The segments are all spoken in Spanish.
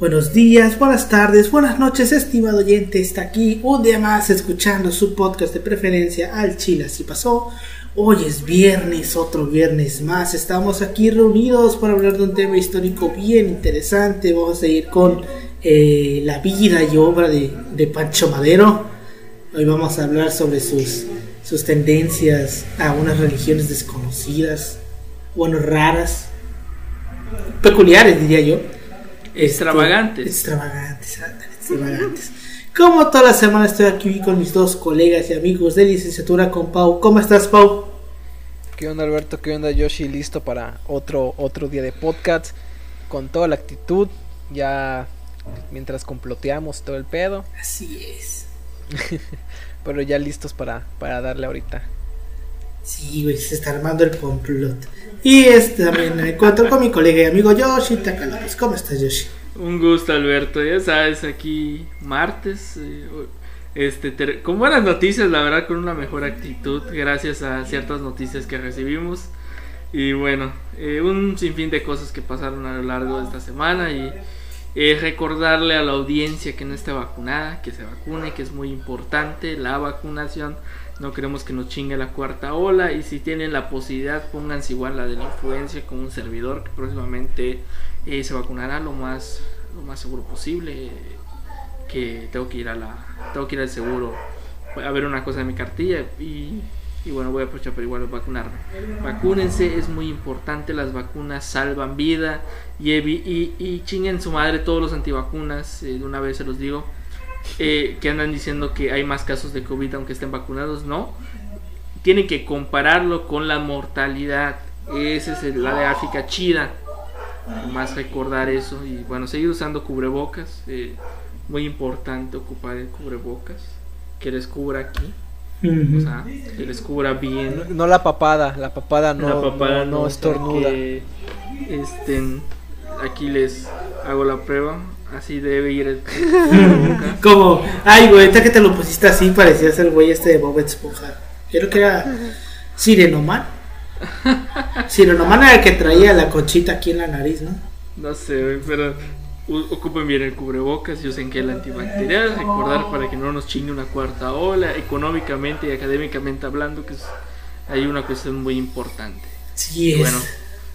Buenos días, buenas tardes, buenas noches, estimado oyente. Está aquí un día más escuchando su podcast de preferencia al Chile. Así pasó. Hoy es viernes, otro viernes más. Estamos aquí reunidos para hablar de un tema histórico bien interesante. Vamos a ir con eh, la vida y obra de, de, Pancho Madero. Hoy vamos a hablar sobre sus, sus tendencias a unas religiones desconocidas, bueno, raras, peculiares, diría yo Extravagantes. extravagantes, extravagantes. Como toda la semana estoy aquí con mis dos colegas y amigos de licenciatura con Pau. ¿Cómo estás, Pau? ¿Qué onda, Alberto? ¿Qué onda, Yoshi? Listo para otro, otro día de podcast. Con toda la actitud. Ya mientras comploteamos todo el pedo. Así es. Pero ya listos para, para darle ahorita. Sí, güey, se está armando el complot. Y este también me encuentro con mi colega y amigo Yoshi Takalopes. ¿Cómo estás, Yoshi? Un gusto, Alberto. Ya sabes, aquí martes. Eh, este, con buenas noticias, la verdad, con una mejor actitud, gracias a ciertas noticias que recibimos. Y bueno, eh, un sinfín de cosas que pasaron a lo largo de esta semana. Y eh, recordarle a la audiencia que no esté vacunada, que se vacune, que es muy importante la vacunación no queremos que nos chingue la cuarta ola y si tienen la posibilidad pónganse igual la de la influencia con un servidor que próximamente eh, se vacunará lo más lo más seguro posible que tengo que ir a la tengo que ir al seguro a ver una cosa de mi cartilla y, bueno voy a aprovechar para igual vacunarme. Vacúnense es muy importante las vacunas salvan vida y chinguen su madre todos los antivacunas eh, de una vez se los digo eh, que andan diciendo que hay más casos de COVID aunque estén vacunados, no. Tienen que compararlo con la mortalidad. Esa es la gráfica chida. Más recordar eso y bueno, seguir usando cubrebocas. Eh, muy importante ocupar el cubrebocas. Que les cubra aquí. O sea, que les cubra bien. No, la papada, la papada no, la papada no, no estornuda. estén, aquí les hago la prueba. Así debe ir el. Como, ay, güey, ahorita que te lo pusiste así, parecía ser el güey este de Bob Esponja. Creo que era Sirenoman. Sirenoman era el que traía la conchita aquí en la nariz, ¿no? No sé, pero ocupen bien el cubrebocas, yo sé que el antibacterial, recordar para que no nos chingue una cuarta ola, económicamente y académicamente hablando, que es, hay una cuestión muy importante. Sí, es. Bueno,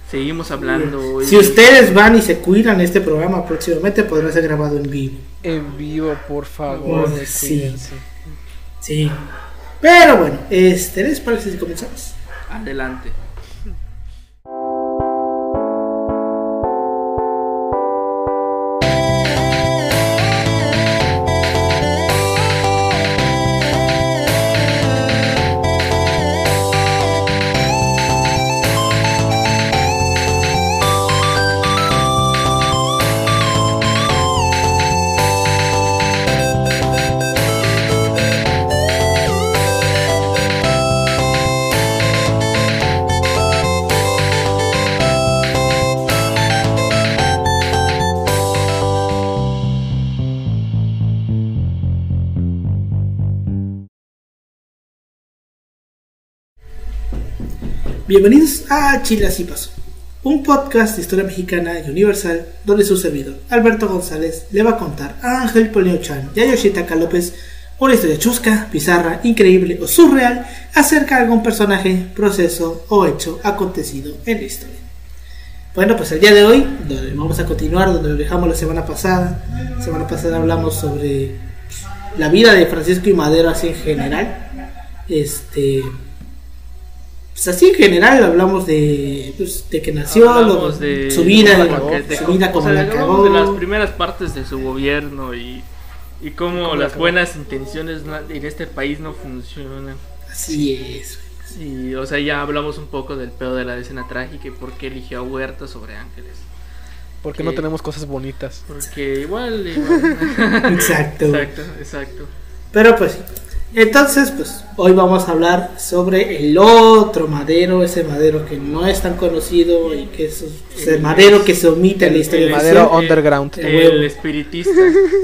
Seguimos hablando Si ustedes van y se cuidan este programa próximamente podrá ser grabado en vivo. En vivo, por favor. sí. Sí. Pero bueno, este, ¿les parece si comenzamos? Adelante. Bienvenidos a Chile Así Pasó, un podcast de historia mexicana y universal donde su servidor, Alberto González, le va a contar a Ángel Polio Chan y a Yoshitaka López una historia chusca, bizarra, increíble o surreal acerca de algún personaje, proceso o hecho acontecido en la historia. Bueno, pues el día de hoy vamos a continuar donde lo dejamos la semana pasada. La semana pasada hablamos sobre la vida de Francisco y Madero así en general. Este, pues así en general hablamos de, pues, de que nació, de, su vida, de, su vida como la de las primeras partes de su gobierno y, y cómo las buenas intenciones en este país no funcionan. Así es. Sí, o sea, ya hablamos un poco del pedo de la escena trágica y por qué eligió a Huerta sobre Ángeles. Porque no tenemos cosas bonitas. Porque igual. exacto. Exacto, exacto. Pero pues entonces, pues hoy vamos a hablar sobre el otro madero, ese madero que no es tan conocido y que es el madero que se omite en la historia. El madero underground. El, espiritista.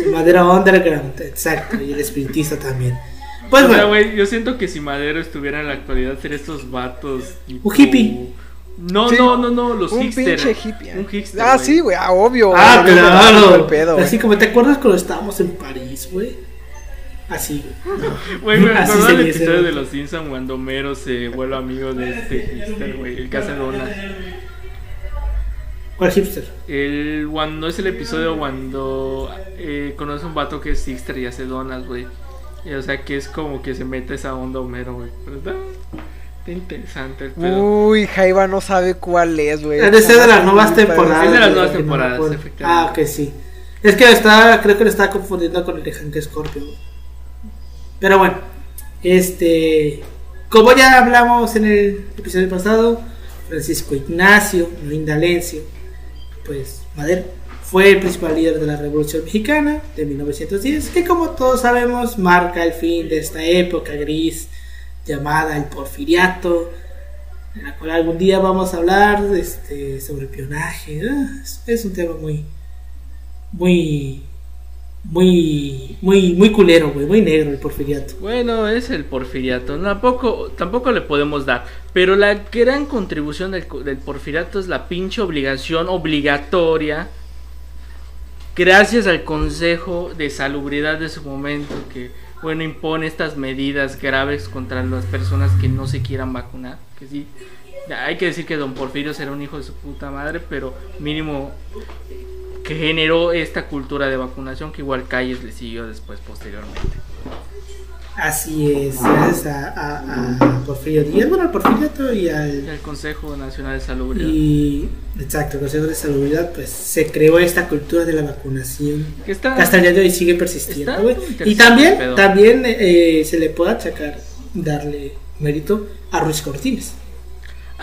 El madero underground, exacto, y el espiritista también. Pues bueno. yo siento que si Madero estuviera en la actualidad sería estos vatos. un hippie. No, Sí. no, no, no, los un hipster. pinche hippie. Un hipster. Ah, sí, güey, ah, obvio. Ah, claro. el pedo. Así como te acuerdas cuando estábamos en París, güey. Así, güey. Güey, me se del episodio de los Simpsons cuando Homero se vuelve amigo de este hipster, güey, el que hace donas. ¿Cuál hipster? El, cuando es el episodio cuando eh, conoce a un vato que es hipster y hace donas, güey. Y, o sea, que es como que se mete esa onda Homero, güey. Pero está, está interesante el pedo. Uy, Jaiba no sabe cuál es, güey. Ha de ser de las nuevas temporadas. Es de las nuevas que temporadas, acuerdo. efectivamente. Ah, ok, sí. Es que está, creo que lo estaba confundiendo con el de Hank Scorpio. güey. Pero bueno, este. Como ya hablamos en el episodio pasado, Francisco Ignacio Lindalencio, pues Madero, fue el principal líder de la Revolución Mexicana de 1910, que como todos sabemos marca el fin de esta época gris llamada el Porfiriato, en la cual algún día vamos a hablar este, sobre espionaje. Ah, es, es un tema muy, muy, muy, muy, muy culero, güey, muy negro el Porfiriato. Bueno, es el porfiriato. Tampoco, tampoco le podemos dar. Pero la gran contribución del, del porfiriato es la pinche obligación obligatoria. Gracias al Consejo de Salubridad de su momento, que bueno impone estas medidas graves contra las personas que no se quieran vacunar. Que sí, hay que decir que Don Porfirio será un hijo de su puta madre, pero mínimo que generó esta cultura de vacunación que igual Calles le siguió después posteriormente. Así es, gracias a, a, a Porfirio Díaz, bueno, al Porfiriato y al El Consejo Nacional de Salubridad. Y, exacto, el Consejo de Salubridad, pues se creó esta cultura de la vacunación. Que está, que hasta el día de hoy sigue persistiendo, Y también, también eh, se le puede achacar, darle mérito a Ruiz Cortines.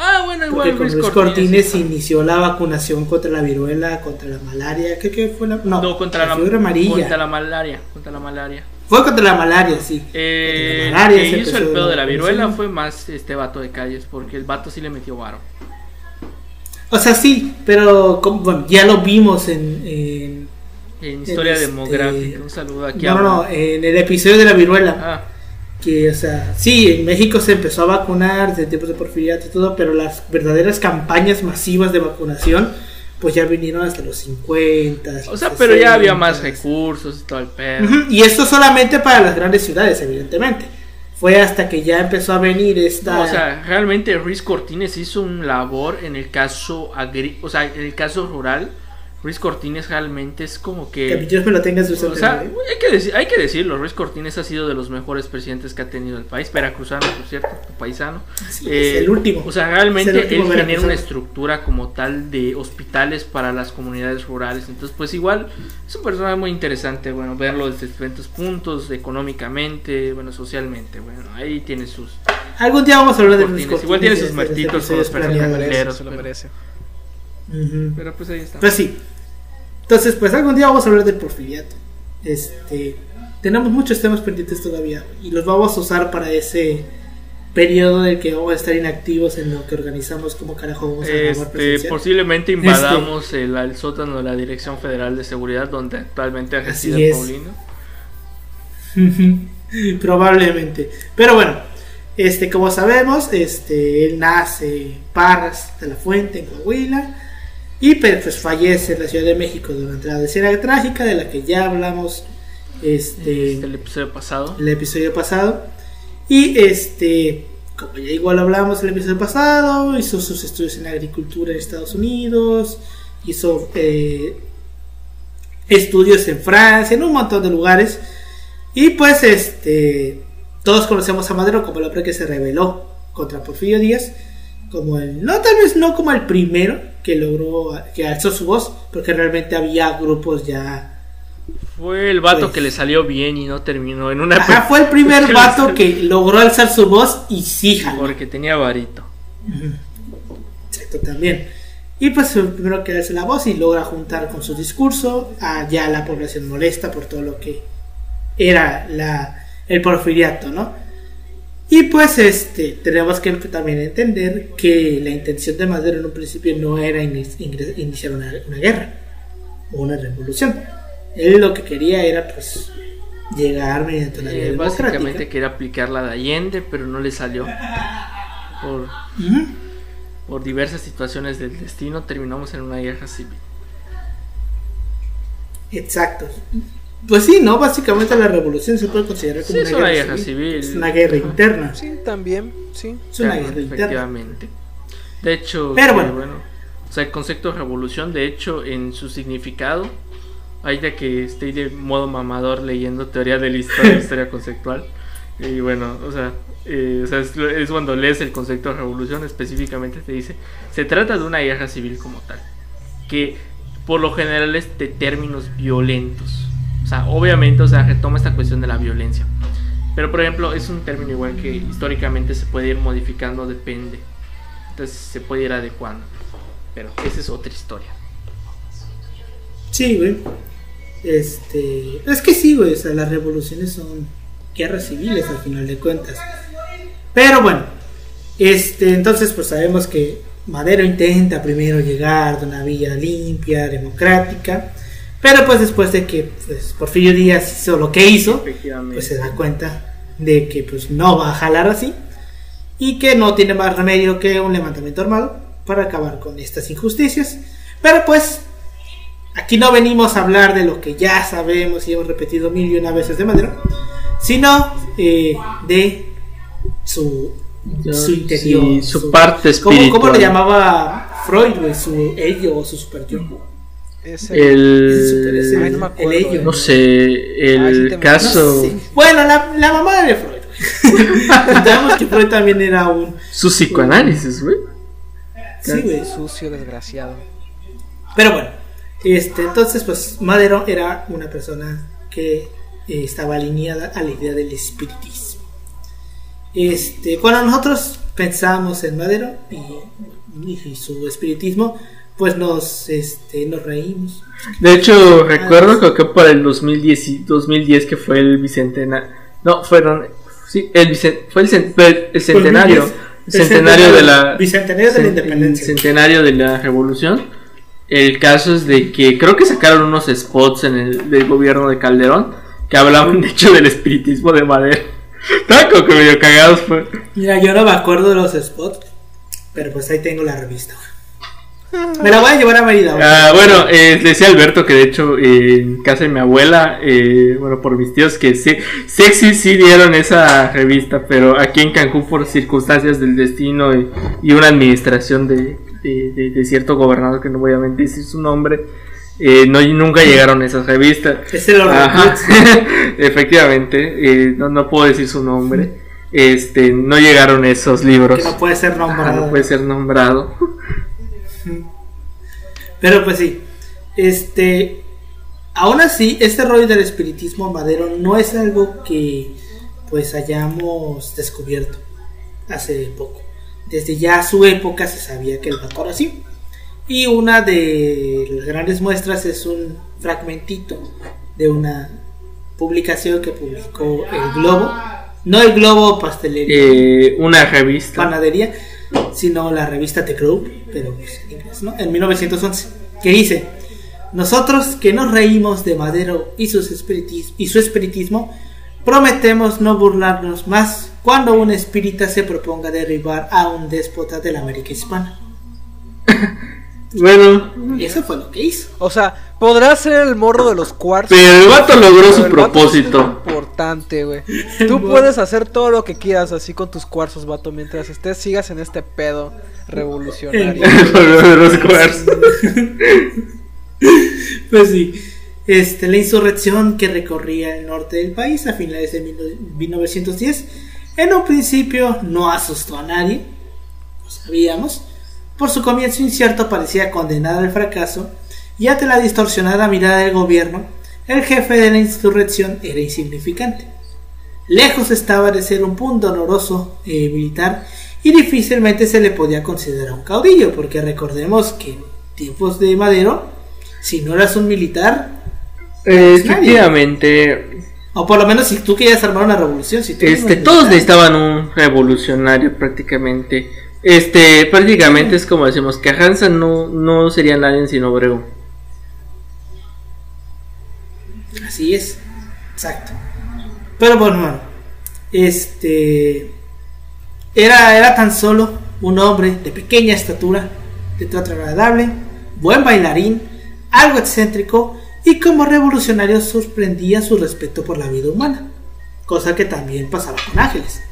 Ah, bueno, igual Luis Ruiz Cortines. Cortines inició la vacunación contra la viruela, contra la malaria. ¿Qué, qué fue la.? No, No, contra la, fiebre amarilla. Contra la malaria. Contra la malaria. Fue contra la malaria, sí. Eh, la malaria que hizo el pedo la de la viruela fue más este vato de calles, porque el vato sí le metió varo. O sea, sí, pero como- bueno, ya lo vimos en. en- En historia Este- demográfica. Un saludo aquí no, a. no, no, en el episodio de la viruela. Ah, que, o sea, sí, en México se empezó a vacunar desde tiempos de porfiriato y todo, pero las verdaderas campañas masivas de vacunación, pues ya vinieron hasta los 50. o sea, los pero ya había más 60. recursos y todo el pedo. Y esto solamente para las grandes ciudades, evidentemente. Fue hasta que ya empezó a venir esta... No, o sea, realmente Ruiz Cortines hizo un labor en el caso agri o sea, en el caso rural. Ruiz Cortines realmente es como que que Dios me lo tengas O sea, hay que, decir, hay que decirlo, Ruiz Cortines ha sido de los mejores presidentes que ha tenido el país, veracruzano, por cierto, paisano. Sí, Eh, es el último. O sea, realmente él genera una estructura como tal de hospitales para las comunidades rurales. Entonces, pues igual es un personaje muy interesante, bueno, verlo desde diferentes puntos, económicamente, bueno, socialmente, bueno, ahí tiene sus... Algún día vamos a hablar de Luis Cortines. Igual tiene sus muertitos con los Se lo merece, Pero- pues ahí está. Pues sí. Entonces, pues algún día vamos a hablar del porfiriato. Este, tenemos muchos temas pendientes todavía y los vamos a usar para ese periodo en el que vamos a estar inactivos en lo que organizamos como carajo vamos a Este, posiblemente invadamos el, el sótano de la Dirección Federal de Seguridad donde actualmente reside es. Paulino. Probablemente. Pero bueno, este, como sabemos, este, él nace en Parras de la Fuente, en Coahuila, y pues, fallece en la Ciudad de México durante la escena trágica de la que ya hablamos este, Este, el episodio pasado. el episodio pasado. Y este, como ya igual hablamos el episodio pasado, hizo sus estudios en agricultura en Estados Unidos, hizo eh, estudios en Francia, en un montón de lugares. Y pues este, todos conocemos a Madero como el hombre que se rebeló contra Porfirio Díaz, como el, no tal vez no como el primero que logró, que alzó su voz, porque realmente había grupos ya Fue el vato Pues- que le salió bien y no terminó en una Ajá, fue el primer vato que logró alzar su voz y sí jaló. porque tenía varito. Exacto, también. Y pues fue el primero que alza la voz y logra juntar con su discurso a ya la población molesta por todo lo que era la, el porfiriato, ¿no? Y pues este tenemos que también entender que la intención de Madero en un principio no era iniciar una, una guerra o una revolución. Él lo que quería era pues llegar mediante vía Eh, básicamente quería aplicar la de Allende, pero no le salió. Por- por diversas situaciones del destino terminamos en una guerra civil. Exacto. Pues sí, ¿no? Básicamente la revolución se puede considerar como Sí, una, es una guerra, guerra civil. Es una guerra interna. Sí, también, sí. Es una Claro, guerra interna. efectivamente. De hecho, Pero bueno. o sea, el concepto de revolución, de hecho, en su significado, hay de que estoy de modo mamador leyendo teoría de la historia, historia conceptual. Y bueno, o sea, eh, o sea, es, es cuando lees el concepto de revolución, específicamente te dice, se trata de una guerra civil como tal, que por lo general es de términos violentos. O sea, obviamente, o sea, retoma esta cuestión de la violencia. Pero por ejemplo, es un término igual que históricamente se puede ir modificando, depende. Entonces se puede ir adecuando. Pero esa es otra historia. Sí, güey. Este. Es que sí, güey. O sea, las revoluciones son guerras civiles al final de cuentas. Pero bueno. Este, entonces, pues sabemos que Madero intenta primero llegar de una vía limpia, democrática. Pero pues después de que pues, Porfirio Díaz hizo lo que hizo, pues se da cuenta de que pues no va a jalar así. Y que no tiene más remedio que un levantamiento armado para acabar con estas injusticias. Pero pues Aquí no venimos a hablar de lo que ya sabemos y hemos repetido mil y una veces de Madero, sino eh, de su, su interior. Sí, su parte ¿Cómo, espiritual. cómo le llamaba Freud? Su ello o su super yo. Es el- El, no me acuerdo, el ello. no sé, Ah, el te- caso. Bueno, la, la mamá de Freud, que Freud también era un. su psicoanálisis, güey. Sí, güey. sucio, desgraciado. Pero bueno, este, entonces, pues Madero era una persona que eh, estaba alineada a la idea del espiritismo. Este, cuando nosotros pensamos en Madero y, y su espiritismo, pues nos, este, nos reímos. De hecho, recuerdo que fue para el 2010, y- 2010 que fue el bicentenario. No, fueron. Sí, el, bicen- fue el, fue el centenario. El centenario de la. Bicentenario de la independencia. centenario de la revolución. El caso es de que creo que sacaron unos spots en el del gobierno de Calderón que hablaban de hecho del espiritismo de Madero. Estaban como que medio cagados, pues. Mira, yo no me acuerdo de los spots, pero pues ahí tengo la revista. Me la voy a llevar a Mérida. Ah, bueno, eh, decía Alberto que de hecho eh, en casa de mi abuela, eh, bueno, por mis tíos, que sí, sí, sí, dieron esa revista, pero aquí en Cancún por circunstancias del destino y, y una administración de, de- de- de cierto gobernador que no voy a decir su nombre, eh, no, nunca llegaron esas revistas. Es el efectivamente, eh, no, no puedo decir su nombre. Este, no llegaron esos libros. que no puede ser nombrado. no puede ser nombrado. Pero pues sí, este, aún así, este rollo del espiritismo madero no es algo que pues hayamos descubierto hace poco. Desde ya su época se sabía que el vato era así. Y una de las grandes muestras es un fragmentito de una publicación que publicó el Globo. No el Globo Pastelería Eh, una revista. panadería, sino la revista The Group, pero pues, En 1911, que dice, nosotros que nos reímos de Madero y, y su espiritismo, prometemos no burlarnos más cuando un espírita se proponga derribar a un déspota de la América hispana. Bueno, Y eso fue lo que hizo. O sea, podrá ser el morro de los cuartos. pero el vato logró su el sí es propósito. importante, güey. Tú puedes hacer todo lo que quieras así con tus cuarzos, vato, mientras estés sigas en este pedo revolucionario. de los cuartos. Pues sí, este, la insurrección que recorría el norte del país a finales de 1910, en un principio no asustó a nadie, lo sabíamos, por su comienzo incierto parecía condenada al fracaso, y ante la distorsionada mirada del gobierno, el jefe de la insurrección era insignificante. Lejos estaba de ser un punto honoroso eh, militar y difícilmente se le podía considerar un caudillo, porque recordemos que en tiempos de Madero, si no eras un militar, Eh, efectivamente, o por lo menos si tú querías armar una revolución, si tú este, todos necesitaban un revolucionario prácticamente. Este, prácticamente es como decimos, que Hansa no, no sería nadie sin Obregón. Así es, exacto. Pero bueno, bueno, este era, era tan solo un hombre de pequeña estatura, de trato agradable, buen bailarín, algo excéntrico y como revolucionario sorprendía su respeto por la vida humana, cosa que también pasaba con Ángeles.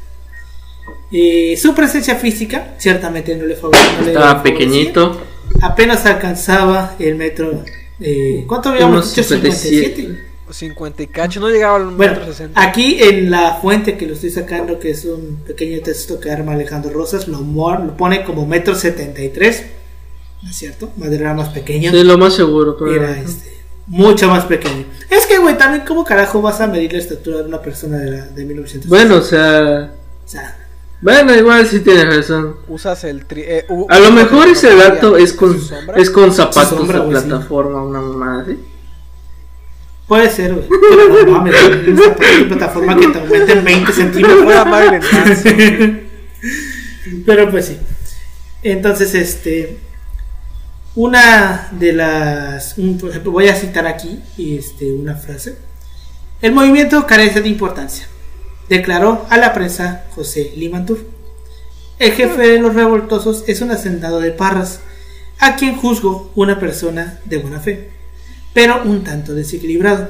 Eh, su presencia física ciertamente no le favorecía. Estaba pequeñito. Apenas alcanzaba el metro. Eh, ¿Cuánto habíamos dicho? 57. 50 y cacho, no llegaba al Bueno, metro 60. aquí en la fuente que lo estoy sacando, que es un pequeño texto que arma Alejandro Rosas, lo, lo pone como metro 73. ¿No es cierto? Madre era más pequeño. Sí, lo más seguro, pero. Era este, mucho más pequeño. Es que, güey, también, ¿cómo carajo vas a medir la estatura de una persona de, la, de 1900? Bueno, o sea. O sea, Bueno, igual sí tienes razón. Usas el tri eh, A lo mejor ese dato es con, es con zapatos sombra, de sí. plataforma, una mamada así. puede ser, güey. Pero no mames, un zapato de plataforma que te aumenten 20 centímetros. Pero pues sí. Entonces, este. Una de las. un- por ejemplo, voy a citar aquí este, una frase. El movimiento carece de importancia, declaró a la prensa José Limantur. El jefe de los revoltosos es un hacendado de Parras, a quien juzgo una persona de buena fe, pero un tanto desequilibrado.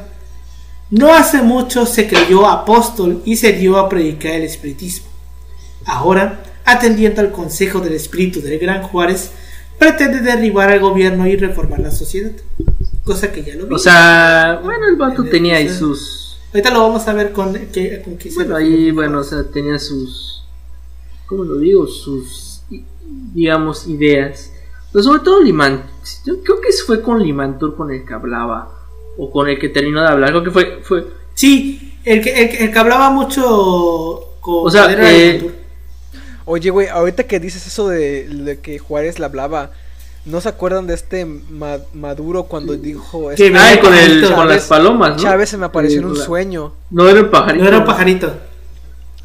No hace mucho se creyó apóstol y se dio a predicar el espiritismo. Ahora, atendiendo al consejo del espíritu del gran Juárez, pretende derribar al gobierno y reformar la sociedad. Cosa que ya lo vi. O sea, bueno, el vato tenía ahí sus. Ahorita lo vamos a ver con, que, con qué Bueno, ahí, bueno, o sea, tenía sus. ¿Cómo lo digo? Sus. Digamos, ideas. Pero sobre todo Liman. Yo creo que fue con Limantur con el que hablaba. O con el que terminó de hablar. Creo que fue. fue Sí, el que, el, que- el que hablaba mucho con O sea, eh. Oye, güey, ahorita que dices eso de, de que Juárez le hablaba, ¿no se acuerdan de este Ma- Maduro cuando dijo... Que este, Ah, con, el, pajarito. con las palomas, ¿no? Chávez se me apareció en un sueño. No era un pajarito. No era un pajarito.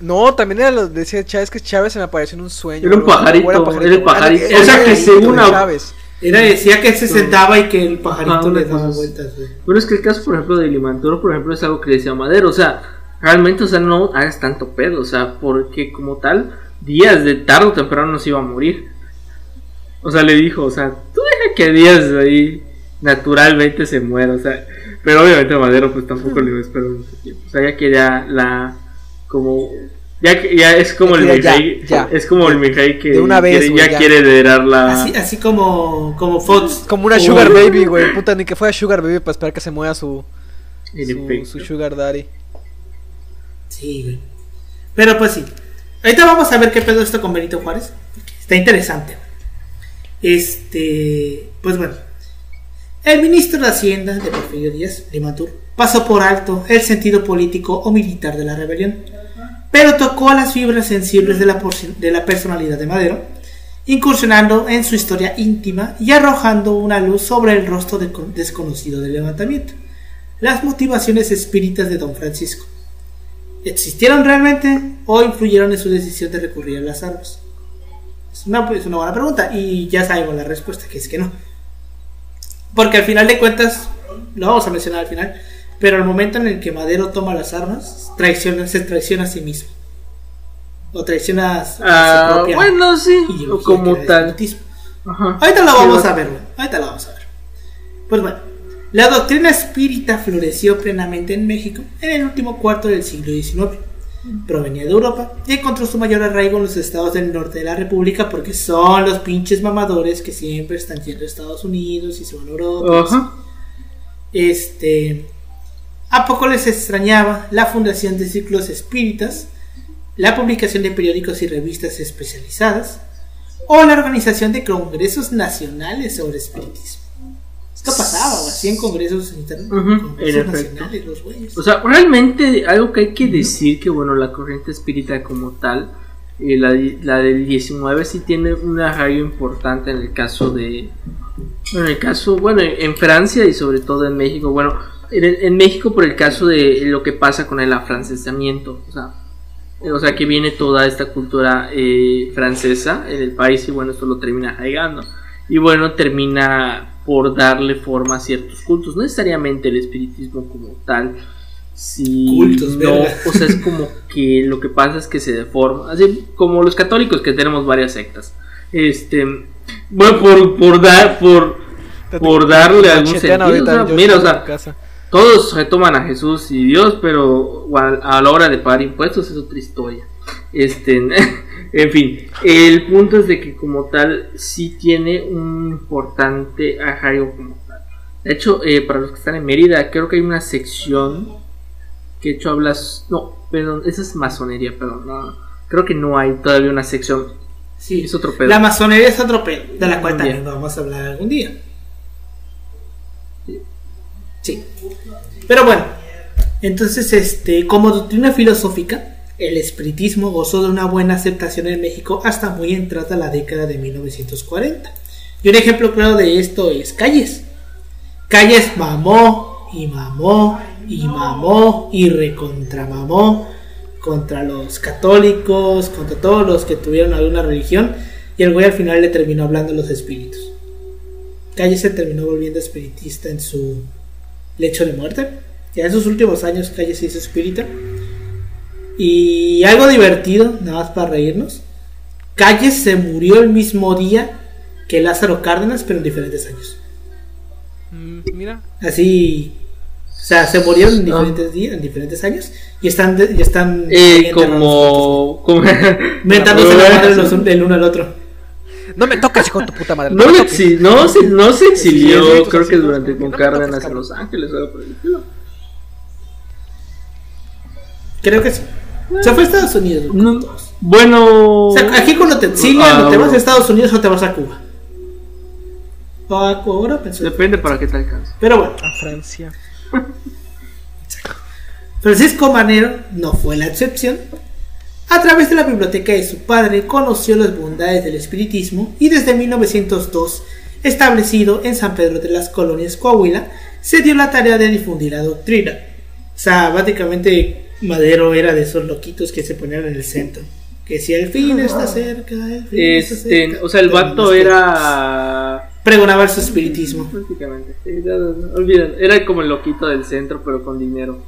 No, también era lo decía Chávez que Chávez se me apareció en un sueño. Era un pajarito, O era el pajarito. O sea, era que según Chávez. Era, decía que se sentaba y que el pajarito le daba vueltas, güey. Pero es que el caso, por ejemplo, de Limantur, por ejemplo, es algo que decía Madero. O sea, realmente, o sea, no hagas tanto pedo. O sea, porque como tal, días de tarde o temprano nos iba a morir. O sea, le dijo, o sea, tú deja que días ahí naturalmente se muera. O sea, pero obviamente Madero, pues tampoco le iba a esperar mucho tiempo. O sea, ya quería la. Como. Ya, que- ya es como Ya el ya, ya. Es como el Mijay que De una vez, quiere- güey, ya, ya. quiere heredar la. Así, así como, como Fox. Como una. Sugar Baby, güey. Puta, ni que fuera Sugar Baby para esperar que se muera su, su, Sugar Daddy. Sí, güey. Pero pues sí. Ahorita vamos a ver qué pedo esto con Benito Juárez. Está interesante. Este. Pues bueno. El ministro de Hacienda de Porfirio Díaz, Limantur, pasó por alto el sentido político o militar de la rebelión, pero tocó las fibras sensibles de la, personalidad de Madero, incursionando en su historia íntima y arrojando una luz sobre el rostro de- desconocido del levantamiento, las motivaciones espíritas de don Francisco. ¿Existieron realmente o influyeron en su decisión de recurrir a las armas? Es una, es una buena pregunta y ya sabemos la respuesta, que es que no. Porque al final de cuentas, lo vamos a mencionar al final, pero al momento en el que Madero toma las armas, traiciona, se traiciona a sí mismo. O traiciona a su Ah, propia bueno, sí, como tal. Ajá. Ahorita lo Sí, vamos va- a ver. Ahorita lo vamos a ver. Pues bueno, la doctrina espírita floreció plenamente en México en el último cuarto del siglo XIX. Provenía de Europa y encontró su mayor arraigo en los estados del norte de la República porque son los pinches mamadores que siempre están yendo a Estados Unidos y se van a Europa. Este. A poco les extrañaba la fundación de círculos espíritas, la publicación de periódicos y revistas especializadas, o la organización de congresos nacionales sobre espiritismo. Esto pasaba, o hacían congresos, inter- Ujú, congresos en efecto. nacionales, los güeyes. O sea, realmente algo que hay que decir que bueno, la corriente espírita como tal, eh, la, la del 19 sí tiene un arraigo importante en el caso de, bueno, en el caso, bueno, en Francia y sobre todo en México, bueno, en, en México por el caso de lo que pasa con el afrancesamiento, o sea, o sea que viene toda esta cultura eh, francesa en el país y bueno, esto lo termina arraigando. Y bueno, termina por darle forma a ciertos cultos, no necesariamente el espiritismo como tal, si Cultos, no, verga. o sea, es como que lo que pasa es que se deforma, así como los católicos que tenemos varias sectas. Este, bueno, por, por dar, por, por darle algún sentido. o sea, mira, o sea, todos retoman a Jesús y Dios, pero a la hora de pagar impuestos es otra historia. Este, en fin, el punto es de que como tal sí tiene un importante arraigo como tal. De hecho, eh, para los que están en Mérida, creo que hay una sección que de hecho hablas, no, perdón, esa es masonería, perdón, no, creo que no hay todavía una sección, Sí, es otro pedo. La masonería es otro pedo, de la cual también vamos a hablar algún día. Sí. Pero bueno, entonces, este, como doctrina filosófica, el espiritismo gozó de una buena aceptación en México hasta muy entrada la década de 1940. Y un ejemplo claro de esto es Calles. Calles mamó y mamó y mamó y recontramamó contra los católicos, contra todos los que tuvieron alguna religión, y el güey al final le terminó hablando los espíritus. Calle se terminó volviendo espiritista en su lecho de muerte. Ya en sus últimos años Calle se hizo espírita. Y algo divertido, nada más para reírnos. Calle se murió el mismo día que Lázaro Cárdenas, pero en diferentes años. Mm, Mira, Así, o sea, se murieron en Ah. diferentes días, en diferentes años, y están, de- y están Eh, como, como mentándose la madre los del uno al otro. no me toques, hijo de tu puta madre. No, me le toques. exi- no, se, no se Sí, exilió, sí, creo que durante con no Cárdenas en. Los Ángeles o algo por el estilo. Creo que sí. Se fue a Estados Unidos. No. Bueno. O sea, aquí cuando te exilian, Ah, te vas a Estados Unidos o te vas a Cuba. O a Cuba, ahora pensé. Depende para qué te alcance. Pero bueno, A Francia. Francisco Manero no fue la excepción. A través de la biblioteca de su padre conoció las bondades del espiritismo y desde 1902, establecido en San Pedro de las Colonias, Coahuila, se dio la tarea de difundir la doctrina. O sea, básicamente Madero era de esos loquitos que se ponían en el centro. Que si el fin está cerca, el fin está Este, cerca. o sea, el vato está. era. Pregonaba su espiritismo. Prácticamente. Sí, olviden, era como el loquito del centro, pero con dinero.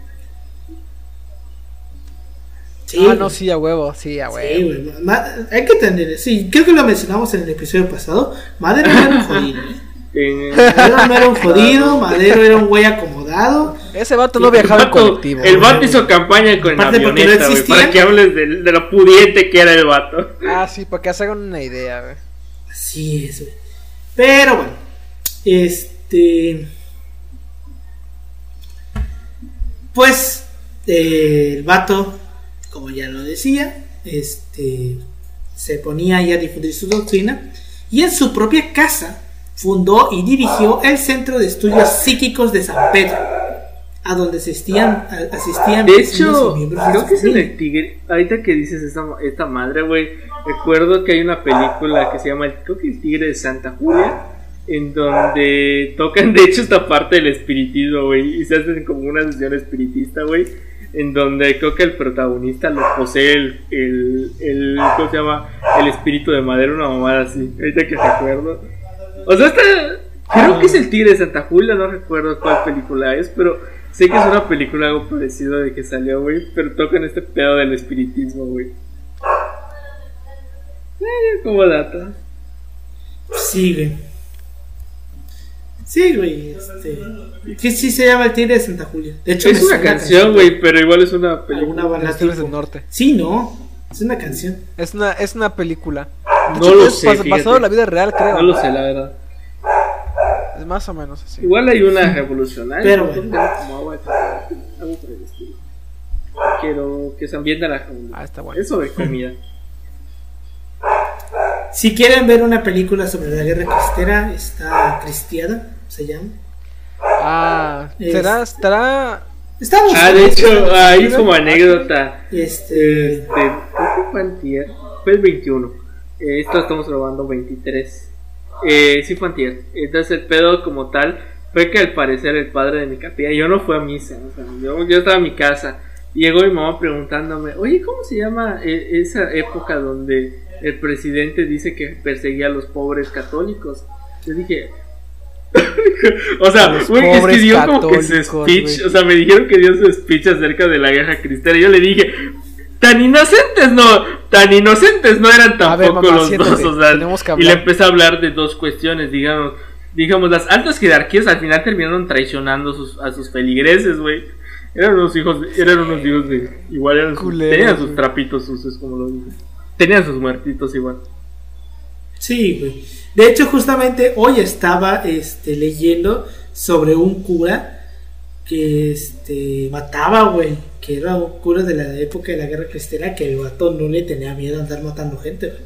Sí, ah, no, sí, a huevo, sí, a Sí, huevo. güey, ma- hay que tener, sí, creo que lo mencionamos en el episodio pasado. Madero era un jodido, ¿eh? Madero no era un jodido, Madero era un güey acomodado. Ese vato no el viajaba en vato- colectivo. El güey. vato hizo campaña con no avioneta, güey, existían. para que hables de, de lo pudiente que era el vato. Ah, sí, para que se hagan una idea, güey. Así es, güey. Pero bueno, este. Pues, eh, el vato, como ya lo decía, este. Se ponía ahí a difundir su doctrina. Y en su propia casa fundó y dirigió el Centro de Estudios Psíquicos de San Pedro, a donde asistían, asistían De hecho, miembros de creo que es en el tigre. Ahorita que dices esta, esta madre, güey. Recuerdo que hay una película que se llama Creo que el tigre de Santa Julia. En donde tocan, de hecho, esta parte del espiritismo, güey. Y se hacen como una sesión espiritista, güey. En donde creo que el protagonista lo posee el, el, el. ¿Cómo se llama? El espíritu de madera, una mamada así. Ahorita que recuerdo. O sea, esta. Creo que es el tigre de Santa Julia, no recuerdo cuál película es, pero sé que es una película algo parecido de que salió, güey, pero tocan este pedo del espiritismo, güey. Eh, como data. Sí, güey. Sí, güey. Este... Sí, sí se llama el Tigre de Santa Julia. De hecho, Es una canción, güey, pero igual es una película. Tipo- del Norte. Sí, no. Es una canción. Es una, es una película. No lo sé, basado en la vida real, creo. No lo sé, la verdad. Es más o menos así. Igual hay una revolucionaria. Pero ¿no? bueno. Como agua algo por el estilo. Quiero que se ambiente a la revolución. Ah, está bueno. Eso de comida. Si quieren ver una película sobre la guerra cristera, está Cristiada, se llama. Ah, Es- será, estará. Estamos. Ah, de hecho, ahí como anécdota. Este. Este, fue el 21. Eh, esto estamos grabando 23. Eh, sí fue antier. Entonces el pedo como tal fue que al parecer el padre de mi capilla, yo no fui a misa, o sea, yo, yo estaba en mi casa. Llegó mi mamá preguntándome, oye, ¿cómo se llama eh, esa época donde el presidente dice que perseguía a los pobres católicos? Yo dije... o sea, güey, es que dio como que su speech, güey. o sea, me dijeron que dio su speech acerca de la guerra cristiana. y Yo le dije, tan inocentes no, tan inocentes no eran tampoco los dos, o sea, y le empecé a hablar de dos cuestiones, digamos, digamos, las altas jerarquías al final terminaron traicionando sus, a sus feligreses, güey. Eran unos hijos, eran unos hijos de, igual eran, tenían sus trapitos sucios, como lo dije. Tenían sus muertitos igual. Sí, güey. De hecho, justamente hoy estaba este, leyendo sobre un cura que este, mataba, güey. Que era un cura de la época de la guerra cristiana que el vato no le tenía miedo a andar matando gente, güey.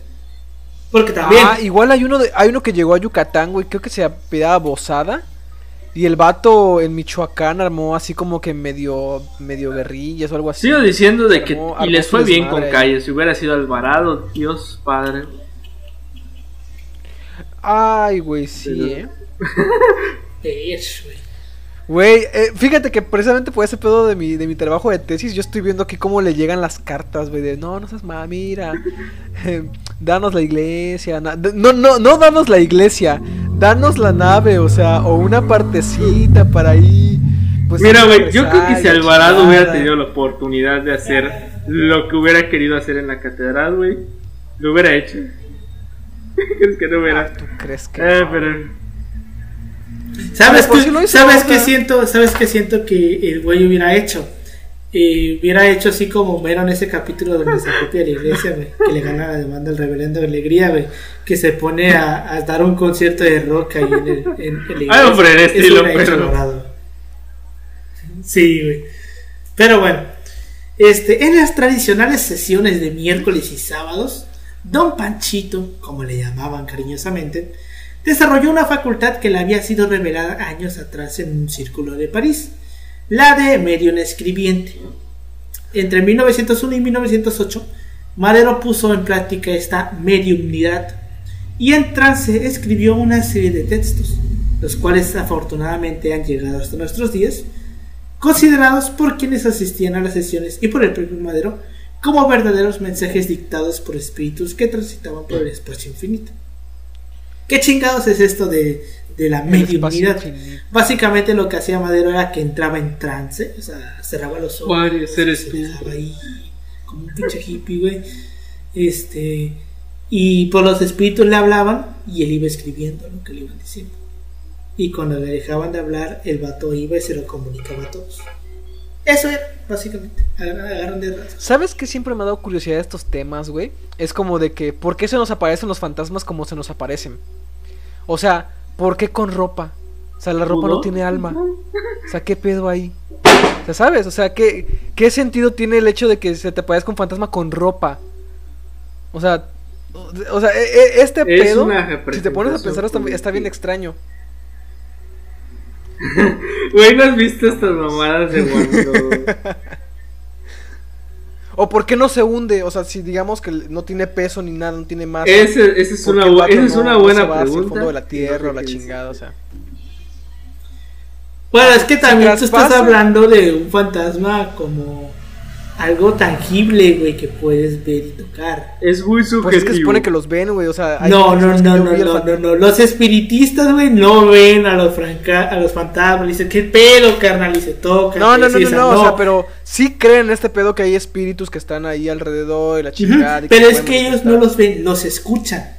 Porque también. Ah, igual hay uno, de, hay uno que llegó a Yucatán, güey. Creo que se apellidaba Bosada. Y el vato en Michoacán armó así como que medio, medio guerrillas o algo así. Sigo diciendo de que. y les fue bien con calles. Si hubiera sido Alvarado, Dios padre. Ay, güey, sí, ¿eh? güey. Güey, eh, fíjate que precisamente por ese pedo de mi, de mi trabajo de tesis, yo estoy viendo aquí cómo le llegan las cartas, güey, de no, no seas más, mira, danos la iglesia, no, no, no danos la iglesia, danos la nave, o sea, o una partecita para ahí. Pues, mira, güey, yo creo que si Alvarado hubiera tenido la oportunidad de hacer lo que hubiera querido hacer en la catedral, güey, lo hubiera hecho. ¿Crees que no hubiera? Ah, ¿Tú crees que? Eh, pero ¿Sabes, qué, ¿sabes qué siento? ¿Sabes qué siento que el güey hubiera hecho? Eh, hubiera hecho así como vieron ese capítulo donde se copia la iglesia, que le gana la demanda al reverendo Alegría, güey, que se pone a, dar un concierto de rock ahí en el, en, Ay, hombre, en estilo, pero... Sí, güey. Pero bueno, este, en las tradicionales sesiones de miércoles y sábados, Don Panchito, como le llamaban cariñosamente, desarrolló una facultad que le había sido revelada años atrás en un círculo de París, la de medio escribiente. Entre 1901 y 1908, Madero puso en práctica esta mediumnidad y en trance escribió una serie de textos, los cuales afortunadamente han llegado hasta nuestros días, considerados por quienes asistían a las sesiones y por el propio Madero como verdaderos mensajes dictados por espíritus que transitaban por el espacio infinito. ¿Qué chingados es esto de, la mediunidad? Básicamente lo que hacía Madero era que entraba en trance, o sea, cerraba los ojos, dejaba ahí como un pinche hippie, güey. Este, y por los espíritus le hablaban y él iba escribiendo lo que le iban diciendo. Y cuando le dejaban de hablar, el vato iba y se lo comunicaba a todos. Eso era, básicamente. Agarran de ¿Sabes qué siempre me ha dado curiosidad de estos temas, güey? Es como de que, ¿por qué se nos aparecen los fantasmas como se nos aparecen? O sea, ¿por qué con ropa? O sea, la ropa no tiene alma. O sea, ¿qué pedo ahí? O sea, ¿sabes? O sea, ¿qué, qué sentido tiene el hecho de que se te parezca un fantasma con ropa? O sea, o sea, e, e, este pedo, si te pones a pensar, está, bien extraño. Güey, ¿no has visto estas mamadas de cuando ¿O por qué no se hunde? O sea, si digamos que no tiene peso ni nada, no tiene masa. Esa es una, es una buena pregunta. el fondo de la tierra o la chingada, o sea. Bueno, es que también tú estás hablando de un fantasma como algo tangible, güey, que puedes ver y tocar. Es muy subjetivo. Pues es que se supone que los ven, güey, o sea... no, no, no, no, no, no, no, los espiritistas, güey, no ven a los, franca a los fantasmas, dicen, ¿qué pedo, carnal? Y se tocan. No, no, no, no, no, o sea, pero sí creen en este pedo que hay espíritus que están ahí alrededor y la chingada. pero es que ellos no los ven, los escuchan.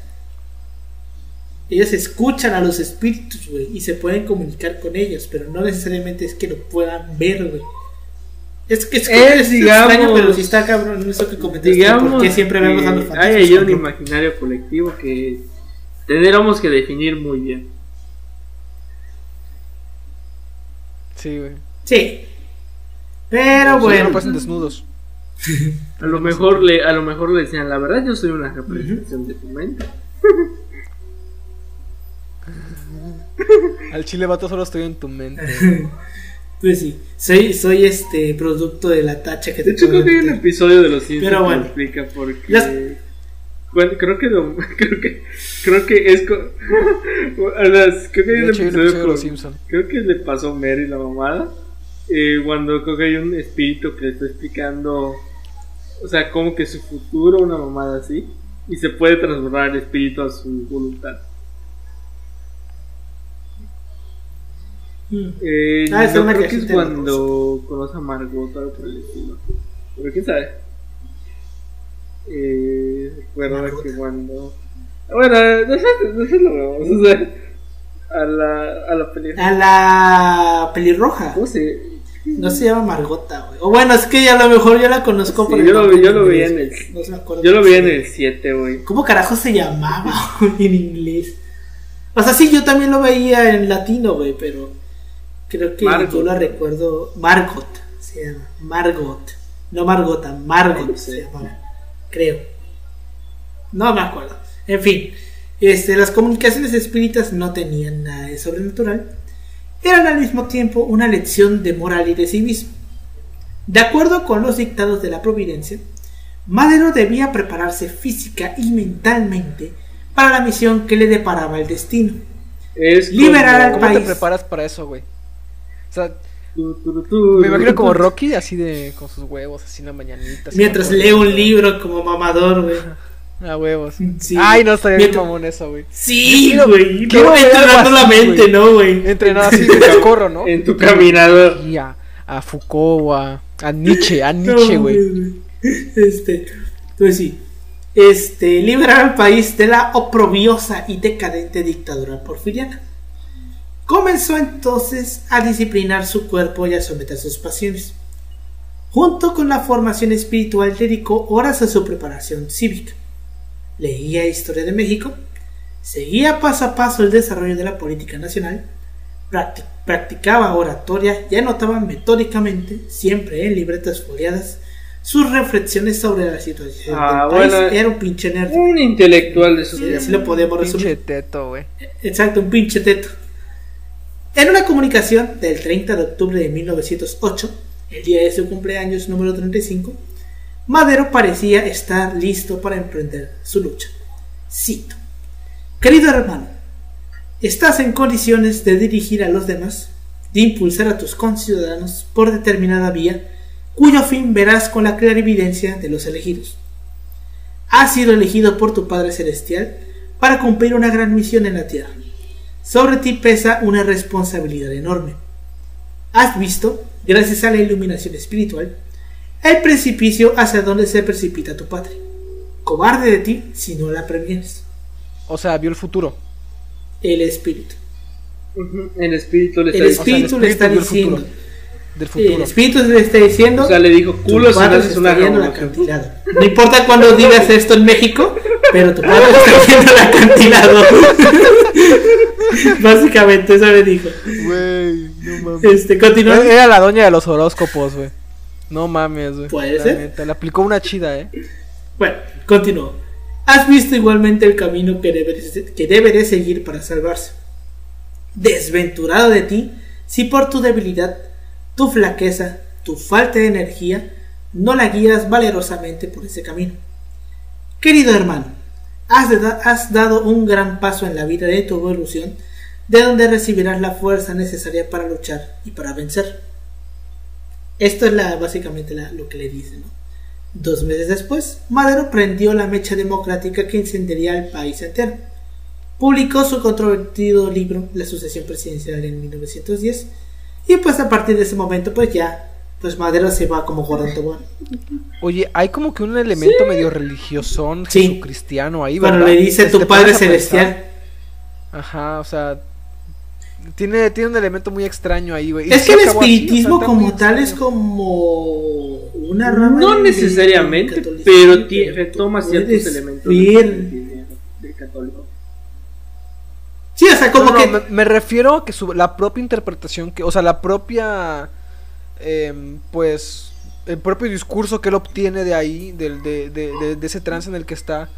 Ellos escuchan a los espíritus, güey, y se pueden comunicar con ellos, pero no necesariamente es que lo puedan ver, güey. Es que es, es, digamos, extraño, pero si está cabrón eso que comentaste. Digamos porque siempre vemos a los fantasmas. Hay ahí un imaginario colectivo que tendríamos que definir muy bien. Sí, güey. Sí. Pero bueno. No pasen desnudos. a lo mejor le, a lo mejor le decían, la verdad yo soy una representación de tu mente. Al chile vato solo estoy en tu mente. Pues sí, soy, soy este producto de la tacha que te De hecho, creo que hay un episodio de los Simpsons Pero bueno, que explica porque. Bueno, creo que creo que creo que es creo que hay un episodio, de los Simpsons. Creo que le pasó a Mary la mamada. Eh, cuando creo que hay un espíritu que le está explicando, o sea, como que su futuro, una mamada así, y se puede transformar el espíritu a su voluntad. Eh, ah, es que es cuando conoce a Margot, algo por el estilo. Pero quién sabe. Eh, recuerda que cuando. Bueno, no sé, no sé lo vamos a hacer. A la, a la pelirroja. A la pelirroja. ¿Cómo se.? No se llama Margota, güey. O bueno, es que a lo mejor yo la conozco Sí, por el yo, lo, yo lo en vi inglés, en el. No se me acuerda Yo lo se en el 7, güey. ¿Cómo carajo se llamaba güey, en inglés? O sea, sí, yo también lo veía en latino, güey, pero creo que Margot. yo la recuerdo. Margot se llama. Margot. No Margota, Margot Sí. se llamaba. Creo. No me acuerdo. En fin, este, las comunicaciones espíritas no tenían nada de sobrenatural. Eran al mismo tiempo una lección de moral y de civismo. De acuerdo con los dictados de la providencia, Madero debía prepararse física y mentalmente para la misión que le deparaba el destino. Es Liberar al como- ¿Cómo te país. preparas para eso, güey? O sea, me imagino como. Rocky, así de con sus huevos, así en la mañanita. Mientras lee un libro como mamador, güey. Ah, huevos. Sí. Ay, no estaría bien mamón eso, güey. Sí, güey. No, entrenando la mente. ¿no, güey? Entrenado así de socorro, ¿no? En tu caminador. A, a Foucault a, a Nietzsche, a Nietzsche, güey. Este, pues sí. Este, liberar al país de la oprobiosa y decadente dictadura porfiriana. Comenzó entonces a disciplinar su cuerpo y a someter sus pasiones. Junto con la formación espiritual dedicó horas a su preparación cívica. Leía historia de México, seguía paso a paso el desarrollo de la política nacional, practi- practicaba oratoria y anotaba metódicamente, siempre en libretas foliadas, sus reflexiones sobre la situación Ah, del país. bueno. Era un pinche nerd. Un intelectual de su Sí, tiempo. así lo podemos resumir. Pinche teto, güey. Exacto, un pinche teto. En una comunicación del 30 de octubre de 1908, el día de su cumpleaños número 35, Madero parecía estar listo para emprender su lucha. Cito: Querido hermano, estás en condiciones de dirigir a los demás, de impulsar a tus conciudadanos por determinada vía, cuyo fin verás con la clarividencia de los elegidos. Has sido elegido por tu Padre Celestial para cumplir una gran misión en la tierra. Sobre ti pesa una responsabilidad enorme. Has visto, gracias a la iluminación espiritual, el precipicio hacia donde se precipita tu patria. Cobarde de ti si no la previenes. O sea, vio el futuro. El espíritu. El espíritu le está El diciendo. espíritu le está espíritu del futuro. El espíritu le está diciendo. O sea, le dijo tu culo si no padre haces una. No importa cuando digas esto en México, pero tu padre está yendo al acantilado. Básicamente, eso me dijo. Güey, no mames. Este, continúa. Era la doña de los horóscopos, güey. No mames, güey. ¿Puede La ser? neta, Le aplicó una chida, eh. Bueno, continúo. Has visto igualmente el camino que debe, de- que debe de seguir para salvarse. Desventurado de ti, si por tu debilidad, tu flaqueza, tu falta de energía, no la guías valerosamente por ese camino. Querido hermano, has, dado un gran paso en la vida de tu evolución, de donde recibirás la fuerza necesaria para luchar y para vencer. Esto es la, básicamente la- lo que le dice, ¿no? Dos meses después, Madero prendió la mecha democrática que incendiaría al país entero. Publicó su controvertido libro La sucesión presidencial en 1910 y pues a partir de ese momento pues ya, pues Madero se va como Gordon Tobón. Oye, hay como que un elemento medio religiosón, Sí. jesucristiano ahí, Cuando ¿verdad? le dice tu Padre Celestial. Ajá, o sea, tiene, tiene un elemento muy extraño ahí, güey. Es que el acabó así, o sea, espiritismo como tal es como una rama No del- necesariamente, del catolicismo, pero retoma ciertos elementos ver- del, del católico. Sí, o sea, como No, que me, me refiero a que su- la propia interpretación, que, o sea, la propia, em, pues, el propio discurso que él obtiene de ahí, del, de, de, de- de ese trance en el que está,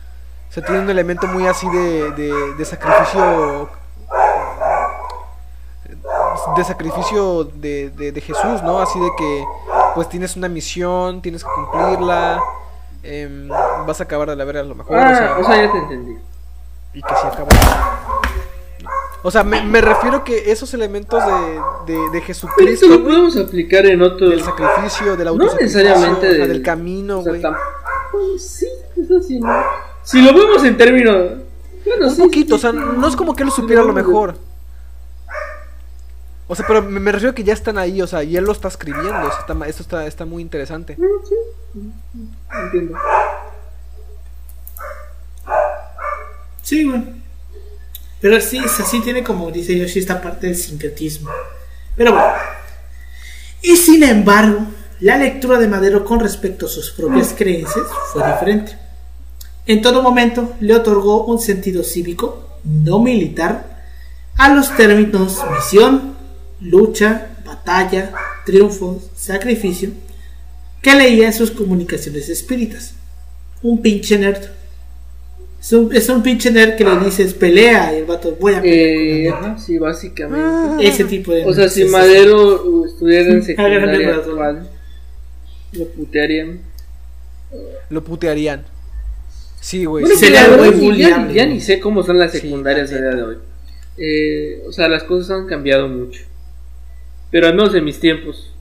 o sea, tiene un elemento muy así de, de, de sacrificio, de sacrificio de, de, de Jesús, ¿no? Así de que, pues, tienes una misión, tienes que cumplirla, em, vas a acabar de la verga a lo mejor, o sea, Ah, o sea, ya te entendí. y que se acaba. O sea, me, me refiero que esos elementos de, de, de Pero esto Jesucristo, lo güey, podemos aplicar en otros. del sacrificio, del No necesariamente o sea, del, camino, o sea, güey. pues sí, es así, ¿no? Si lo vemos en términos. Bueno, Un sí, poquito, o sí, sea, sí. no es como que él lo supiera a lo mejor. O sea, pero me, me refiero a que ya están ahí, o sea, y él lo está escribiendo. o sea, está esto está, está muy interesante. Mm, sí, Entiendo. Sí, güey. Pero sí, así tiene como dice Yoshi esta parte del sincretismo. Pero bueno. Y sin embargo, la lectura de Madero con respecto a sus propias creencias fue diferente. En todo momento le otorgó un sentido cívico, no militar, a los términos misión, lucha, batalla, triunfo, sacrificio, que leía en sus comunicaciones espíritas. Un pinche nerd. Es un, es un pinche nerd que le dices pelea y el vato voy a pelear. con Eh, neta". ajá, sí, básicamente. Ese tipo de O sea, si. Madero estuviera en secundaria actual, lo putearían. Lo putearían. Sí, güey. Bueno, sí. sería verdad, ni- ya, ya ni sé cómo son las Sí, secundarias la a día de hoy. Eh, o sea, las cosas han cambiado mucho. Pero al menos en mis tiempos.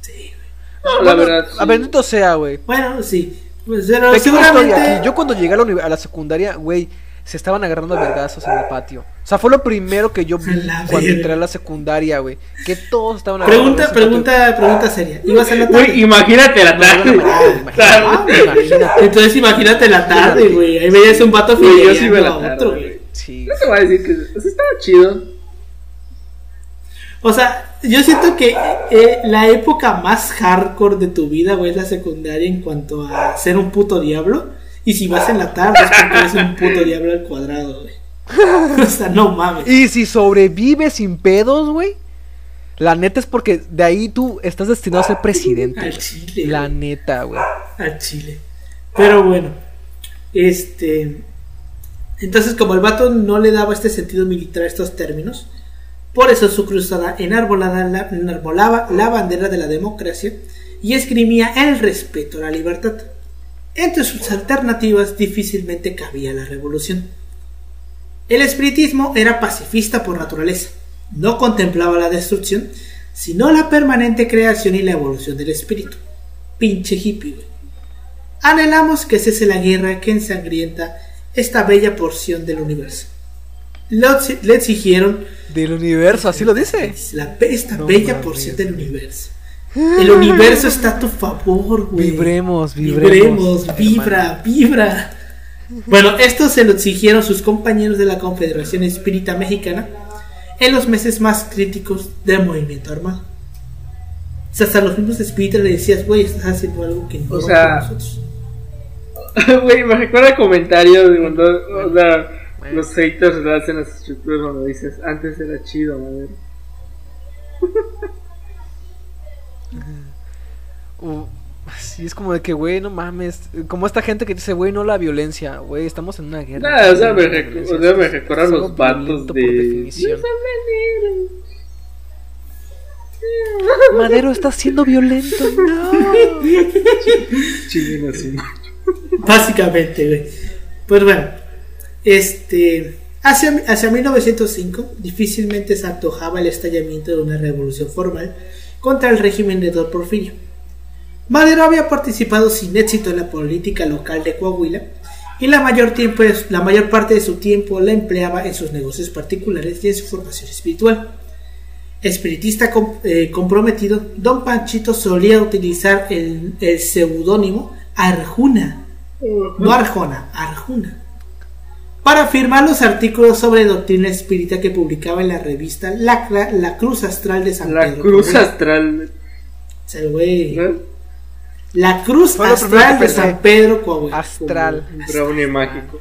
Sí, güey. No, la Bueno, verdad. A sí. bendito sea, güey. Bueno, sí. Pues, Pequeña seguramente. historia aquí. Yo cuando llegué a la, uni- a la secundaria, güey, se estaban agarrando a vergazos en el patio. O sea, fue lo primero que yo vi La cuando entré a la secundaria, güey. Que todos estaban agarrando Pregunta, pregunta, pregunta seria. ¿Ibas a la tarde? Güey, imagínate la tarde. No, no, no, imagínate, Ah, imagínate. Entonces imagínate la tarde, güey. Ahí veías un vato Güey, yo sí iba a la otro, tarde, güey. güey. Sí. No se va a decir que. O sea, estaba chido. O sea, yo siento que eh, la época más hardcore de tu vida, güey, es la secundaria en cuanto a ser un puto diablo. Y si vas en la tarde es porque eres un puto diablo al cuadrado, güey. O sea, no mames. Y si sobrevives sin pedos, güey. La neta es porque de ahí tú estás destinado a ser presidente. Al chile. La neta, güey. Al chile. Pero bueno, este. Entonces, como el vato no le daba este sentido militar a estos términos, por eso su cruzada enarbolada la- enarbolaba la bandera de la democracia y esgrimía el respeto a la libertad. Entre sus alternativas difícilmente cabía la revolución. El espiritismo era pacifista por naturaleza, no contemplaba la destrucción, sino la permanente creación y la evolución del espíritu. Pinche hippie. Anhelamos que cese la guerra que ensangrienta esta bella porción del universo. Le exi- le exigieron Del universo, así lo dice. la, esta No bella mames. porción del universo. El universo está a tu favor, güey. Vibremos, vibremos. Vibremos, vibra, vibra. Bueno, esto se lo exigieron sus compañeros de la Confederación Espírita Mexicana en los meses más críticos del movimiento armado. O sea, hasta los mismos espíritas le decías, güey, estás haciendo algo que no O sea, nosotros. Güey, me recuerda comentarios de cuando. O sea, los haters lo hacen las estructuras cuando dices, antes era chido, madre. Uh, sí, es como de que, güey, no mames. Como esta gente que dice, güey, no la violencia. Güey, estamos en una guerra. Nada, o sea, me, recu- o sea, los vatos de. Madero está siendo violento. No. Así. Básicamente, güey. Pues bueno, este. Hacia, hacia 1905 difícilmente se antojaba el estallamiento de una revolución formal contra el régimen de Don Porfirio. Madero había participado sin éxito en la política local de Coahuila y la mayor, tiempo, la mayor parte de su tiempo la empleaba en sus negocios particulares y en su formación espiritual. Espiritista eh, comprometido, Don Panchito solía utilizar el, el seudónimo Arjuna, no Arjona, Arjuna, para firmar los artículos sobre doctrina espírita que publicaba en la revista La, La Cruz Astral de San La Pedro. cruz Coahuila. astral. O sea, el. La Cruz Fue lo Astral de. San Pedro Coahuila. Astral. Un brownie mágico.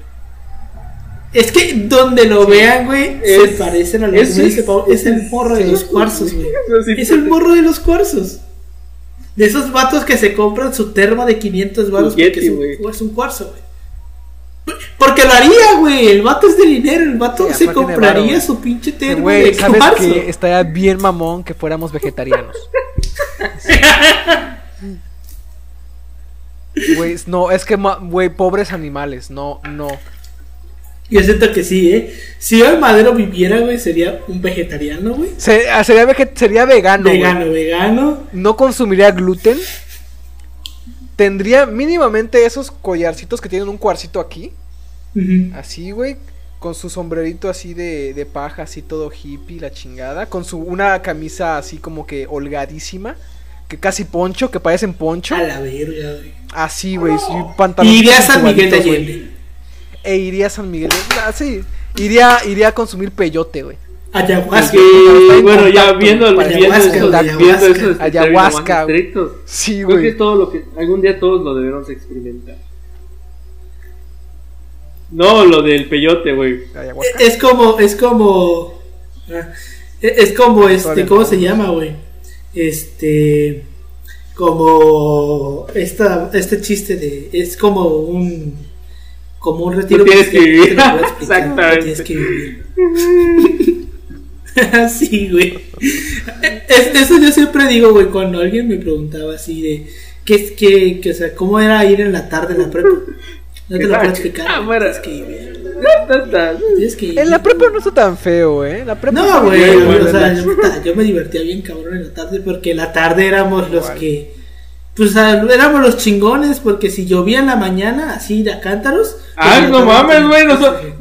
Es que donde lo vean, güey, se Es- parecen a los es- dice es el es- morro de los cuarzos, güey. Es el morro de los cuarzos. De esos vatos que se compran su termo de 500 baros porque es un, güey. es un cuarzo, güey. Porque lo haría, güey. El vato es de dinero. El vato Sí, se compraría varo, su pinche termo Güey, de sabes que estaría bien mamón que fuéramos vegetarianos. Güey, no, es que, güey, pobres animales, no, no. Yo siento que sí, ¿eh? Si hoy Madero viviera, güey, sería un vegetariano, güey. Ah, sería, sería vegano, vegano, vegano. No consumiría gluten. Tendría mínimamente esos collarcitos que tienen un cuarcito aquí. Así, güey. Con su sombrerito así de, de paja, así todo hippie, la chingada. Con su una camisa así como que holgadísima. Que casi poncho, que parecen poncho. A la verga, güey. Así, güey. sí, pantalones Iría a San Miguel de. Allende. e iría a San Miguel. Ah, sí, iría, iría a consumir peyote, güey. Ayahuasca. Bueno, ya viendo, viendo ayahuasca. viendo esos Ayahuasca, güey. estrictos, Sí, creo que güey. es todo lo que algún día todos lo debemos experimentar. No, lo del peyote, güey. Ayahuasca. Es como, es como. ah, Es como este, ¿cómo se llama, güey? Este. Como. Esta, este chiste de. Es como un. Como un retiro. Lo tienes que vivir. Exactamente. Tienes que vivir. sí, güey. Es- eso yo siempre digo, güey, cuando alguien me preguntaba así de. ¿Qué es que, que, o sea, cómo era ir en la tarde en la prepa? No te lo puedo explicar. Ah, güey, bueno. Tienes que ta. Tienes que vivir. En la prepa no está tan feo, eh. La prepa No, güey, güey, o sea, yo, yo me divertía bien cabrón en la tarde porque en la tarde éramos los Igual. que, pues éramos los chingones porque si llovía en la mañana así de cántaros. la no mames, güey.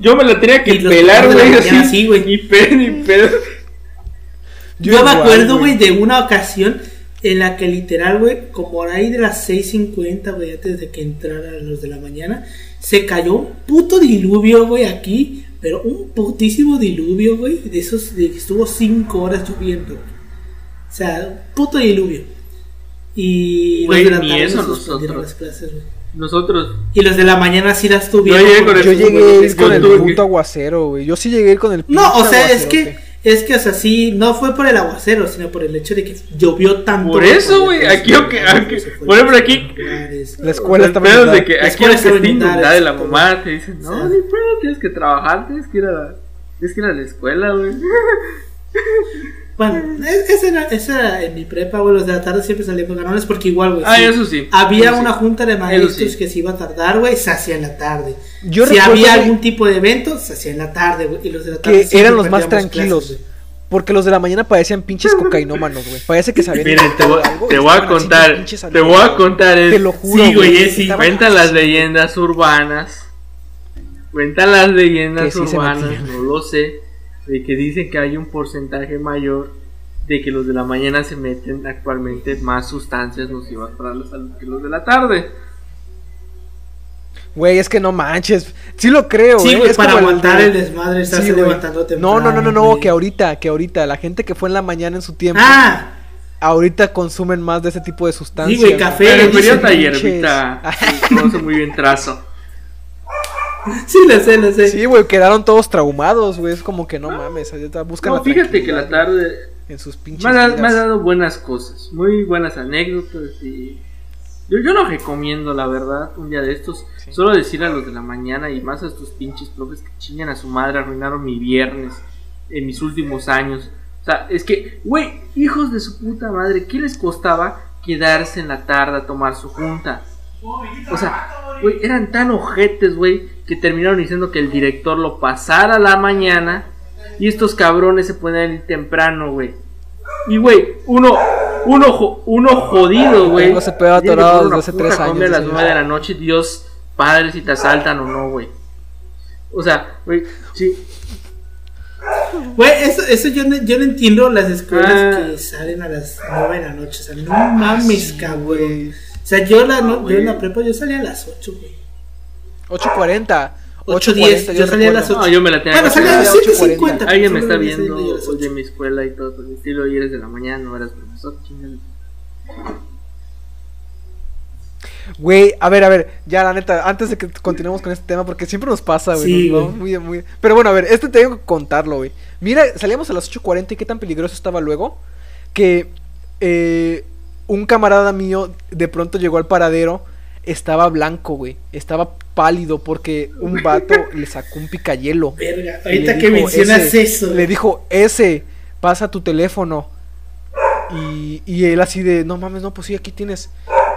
Yo me la tenía que pelar, de la güey. Así, sí, güey. Ni pedo, ni pedo. Yo, Yo me acuerdo, güey. de una ocasión en la que literal, güey, como ahí de las 6.50, güey, antes de que entraran los de la mañana, se cayó un puto diluvio, güey, aquí, pero un putísimo diluvio, güey, de esos, de que estuvo 5 horas lloviendo, güey. O sea, un puto diluvio. Y los de la tarde suspendieron nosotros. las clases, güey. Nosotros. Y los de la mañana sí las tuvieron. Yo llegué con Yo el- llegué con el puto aguacero, güey. Yo sí llegué con el No, o sea, es que, es que, o sea, sí, no fue por el aguacero, sino por el hecho de que llovió tanto. Por eso, güey, porque aquí, por ejemplo, se aquí- fue a lugares. La escuela pedos inundada. de que La aquí escuela aunque estaba esté inundada, inundada de la mamá, te dicen, O no, sea. ni pedo, tienes que trabajar, tienes que ir a, tienes que ir a la escuela, güey. Bueno, es- esa era, esa era en mi prepa, güey, los de la tarde siempre salíamos ganones porque igual, güey. Ah, sí, eso sí. Había Eso sí. una junta de maestros sí. que se iba a tardar, güey, se hacía en la tarde. Yo si había algún tipo de evento, se hacía en la tarde, güey. Y los de la tarde que eran los más tranquilos. clases, güey. Porque los de la mañana parecían pinches cocainómanos, güey. Parece que sabían. Miren, te voy, algo y te voy a contar, te voy a contar Te es- lo juro. Sí, güey, sí. estaban Cuentan las leyendas urbanas. Cuentan las leyendas urbanas, no lo sé. De que dicen que hay un porcentaje mayor de que los de la mañana se meten actualmente más sustancias nocivas para la salud que los de la tarde. Güey, es que no manches. Sí lo creo, Sí, güey, es para el aguantar el desmadre, estarse Sí, levantando No, temprano. no, no, no, no, güey. que ahorita, que ahorita, la gente que fue en la mañana en su tiempo, Ah, ahorita consumen más de ese tipo de sustancias. Sí, güey, café. Pero dicen periodo tallerbita conoce muy bien trazo. sí, lo sé, lo sé. Sí, güey, quedaron todos traumados, güey. Es como que no mames, ahorita buscan No, la fíjate que la tarde en sus pinches me ha, dado- vidas. me ha dado buenas cosas, muy buenas anécdotas y yo, yo lo recomiendo la verdad un día de estos. Sí. Solo decir a los de la mañana y más a estos pinches profes que chingan a su madre, arruinaron mi viernes en mis últimos años. O sea, es que, güey, hijos de su puta madre, ¿qué les costaba quedarse en la tarde a tomar su junta? O sea, güey, eran tan ojetes, güey, que terminaron diciendo que el director lo pasara a la mañana y estos cabrones se pueden ir temprano, güey. Y, güey, uno, uno, uno jodido, güey. Pedo Tiene que atorado desde hace tres años, a las nueve de la noche, Dios, padre, si te asaltan o no, güey. O sea, güey, sí. Güey, eso, eso yo, no, yo no entiendo las escuelas Ah. que salen a las 9 de la noche. O sea, no mames, sí, cabrón. güey. O sea, yo, la, no- yo en la prepa yo salía a las 8, güey. 8.40. 8:10, yo salía a las recuerdo. No, yo me la tenía Bueno, que salía a las 8:40. 7.50. Alguien me está viendo pues, de 8. mi escuela y todo por el estilo y eres de la mañana, no eras profesor. Güey, a ver, a ver, ya la neta, antes de que continuemos con este tema, porque siempre nos pasa, güey. Sí, vamos muy, muy... Pero bueno, a ver, este tengo que contarlo, güey. Mira, salíamos a las 8.40 y qué tan peligroso estaba luego que eh, un camarada mío de pronto llegó al paradero, estaba blanco, güey. Estaba pálido porque un vato le sacó un picayelo. Verga, ahorita que dijo, mencionas "Ese", eso. Le dijo, ese, pasa tu teléfono. Y, y él así de, no mames, no, pues sí, aquí tienes.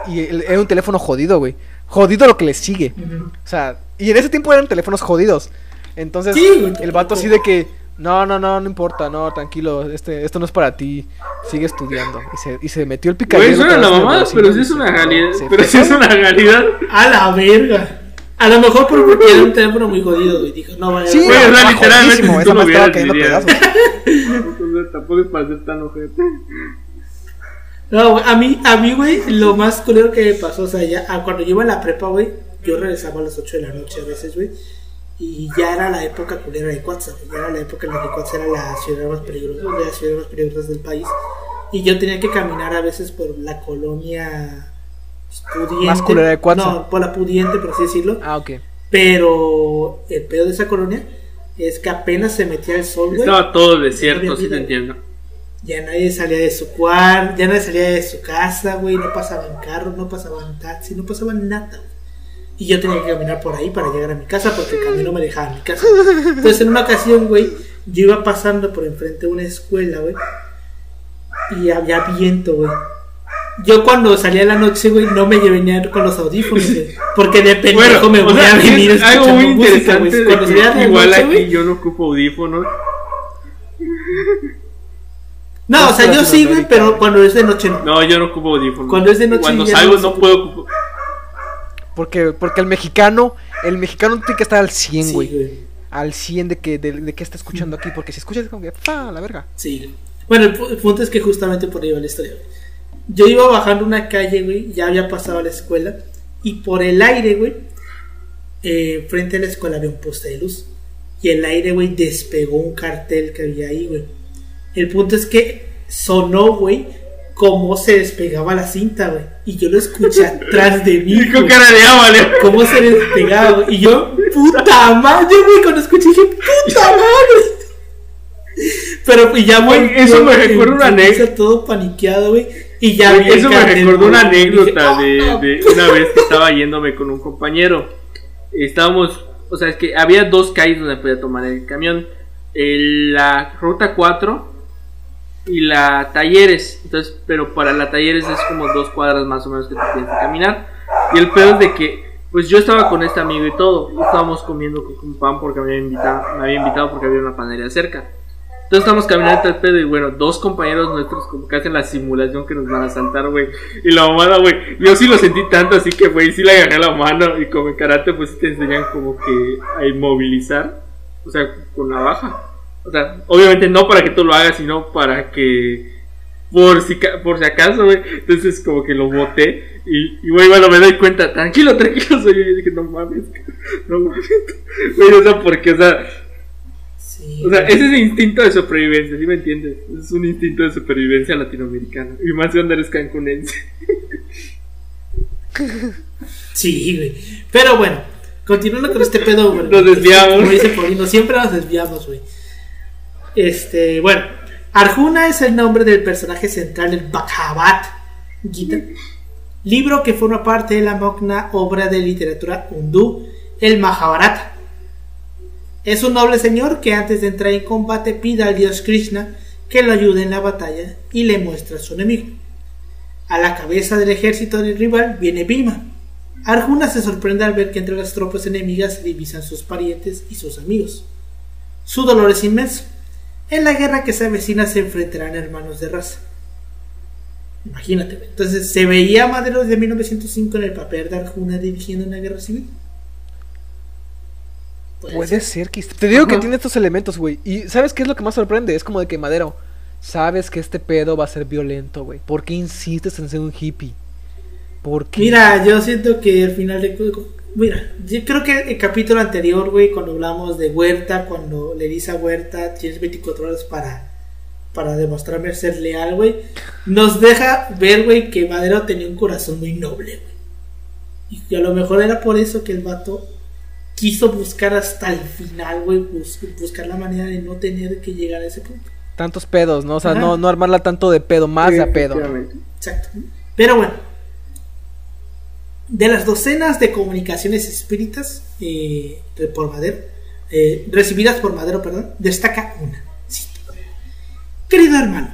Y él- era un teléfono jodido, güey. Jodido lo que le sigue. O sea, y en ese tiempo eran teléfonos jodidos. Entonces, Sí, el vato así de que, no, no, no, no importa, no, tranquilo, este, esto no es para ti, sigue estudiando. Y se, y se metió el picayelo. Güey, suena la mamada, pero sí es una realidad. Pero sí es una realidad. A la verga. A lo mejor por- porque era un teléfono muy jodido, güey. Dijo, no, vale. Sí, Güey, estaba literalmente, si esa tú lo vieras, dirías. tampoco es para ser tan ojete. No, güey, a mí, a mí, güey, lo más culero que me pasó, o sea, ya ah, cuando yo iba a la prepa, güey, yo regresaba a las 8 de la noche a veces, güey. Y ya era la época culera de Cuatza, ya era la época en la que Cuatza era la ciudad más peligrosa, una de las ciudades más peligrosas del país. Y yo tenía que caminar a veces por la colonia pues, pudiente. Más culera de Cuatza. No, por la pudiente, por así decirlo. Ah, ok. Pero el pedo de esa colonia es que apenas se metía el sol, güey. Estaba todo desierto, sí vida. te entiendo. Ya nadie salía de su cuarto, ya nadie salía de su casa, güey. No pasaban carros, no pasaban taxi, no pasaban nada, güey. Y yo tenía que caminar por ahí para llegar a mi casa porque el camino me dejaba a mi casa. Entonces, en una ocasión, güey, yo iba pasando por enfrente de una escuela, güey. Y había viento, güey. Yo cuando salía en la noche, güey, no me venía con los audífonos, güey. Porque de pendejo me voy a venir es algo escuchando muy música, interesante güey. Cuando salía de igual noche, aquí yo no ocupo audífonos. No, o sea, yo sí, güey, pero cuando es de noche no. No, yo no ocupo audífonos. Cuando es de noche Cuando salgo no puedo ocupar. Porque, porque el mexicano, el mexicano tiene que estar al 100, Sí, güey. güey. al 100 de que, de, de que está escuchando aquí. Porque si escuchas, es como que, ¡fa! La verga. Sí. Bueno, el, pu- el punto es que justamente por ahí va la historia. Yo iba bajando una calle, güey, ya había pasado a la escuela. Y por el aire, güey, eh, frente a la escuela había un poste de luz. Y el aire, güey, despegó un cartel que había ahí, güey. El punto es que sonó, güey, cómo se despegaba la cinta, güey. Y yo lo escuché atrás de mí. Y con cara de agua, ¿vale? cómo se despegaba, güey. Y yo, puta madre, güey, cuando escuché dije, puta madre. Pero y ya, Güey, eso me recuerda una anécdota. todo paniqueado, güey. Y ya Güey, eso me recordó una dije, anécdota "Oh, de, no". de una vez que estaba yéndome con un compañero. Estábamos, o sea, es que había dos calles donde podía tomar el camión. El- la ruta 4 y la Talleres. Entonces, pero para la Talleres es como dos cuadras más o menos que te tienes que caminar. Y el pedo es de que, pues yo estaba con este amigo y todo. Y estábamos comiendo con pan porque me había invitado, me había invitado porque había una panadería cerca. Entonces estamos caminando el pedo y bueno, dos compañeros nuestros como que hacen la simulación que nos van a saltar, güey. Y la mamada, güey, yo sí lo sentí tanto, así que, güey, sí le agarré la mano y como en karate, pues te enseñan como que a inmovilizar, o sea, con navaja. O sea, obviamente no para que tú lo hagas, sino para que, por si, por si acaso, güey. Entonces como que lo boté y, güey, bueno, me doy cuenta, tranquilo, tranquilo, soy yo. Y dije, no mames, no mames. Güey, o sea, porque, o sea... Sí, O sea, ese es el instinto de supervivencia, ¿sí me entiendes? Es un instinto de supervivencia latinoamericano. Y más cuando eres cancunense. Sí, güey. Pero bueno, continuando con este pedo, güey. Nos desviamos. Como dice Paulino, siempre nos desviamos, güey. Este, bueno. Arjuna es el nombre del personaje central del Bhagavad Gita, libro que forma parte de la magna obra de literatura hindú, el Mahabharata. Es un noble señor que antes de entrar en combate pide al dios Krishna que lo ayude en la batalla y le muestra a su enemigo. A la cabeza del ejército del rival viene Bhima. Arjuna se sorprende al ver que entre las tropas enemigas se divisan sus parientes y sus amigos. Su dolor es inmenso. En la guerra que se avecina se enfrentarán hermanos de raza. Imagínate, entonces se veía Madero de 1905 en el papel de Arjuna dirigiendo una guerra civil. Puede Puede ser. ser que... Te digo que tiene estos elementos, güey. Y ¿sabes qué es lo que más sorprende? Es como de que Madero, sabes que este pedo va a ser violento, güey. ¿Por qué insistes en ser un hippie? ¿Por qué? Mira, yo siento que al final de Mira, yo creo que el capítulo anterior, güey, cuando hablamos de Huerta, cuando le dice a Huerta, tienes 24 horas para, para demostrarme ser leal, güey, nos deja ver, güey, que Madero tenía un corazón muy noble, güey. Y que a lo mejor era por eso que el vato quiso buscar hasta el final, güey, bus- buscar la manera de no tener que llegar a ese punto. Tantos pedos, ¿no? O sea, Ajá. no, no armarla tanto de pedo, más de a pedo. Exacto. Pero bueno, de las docenas de comunicaciones espíritas eh, Madero, eh, recibidas por Madero, destaca una. Querido hermano,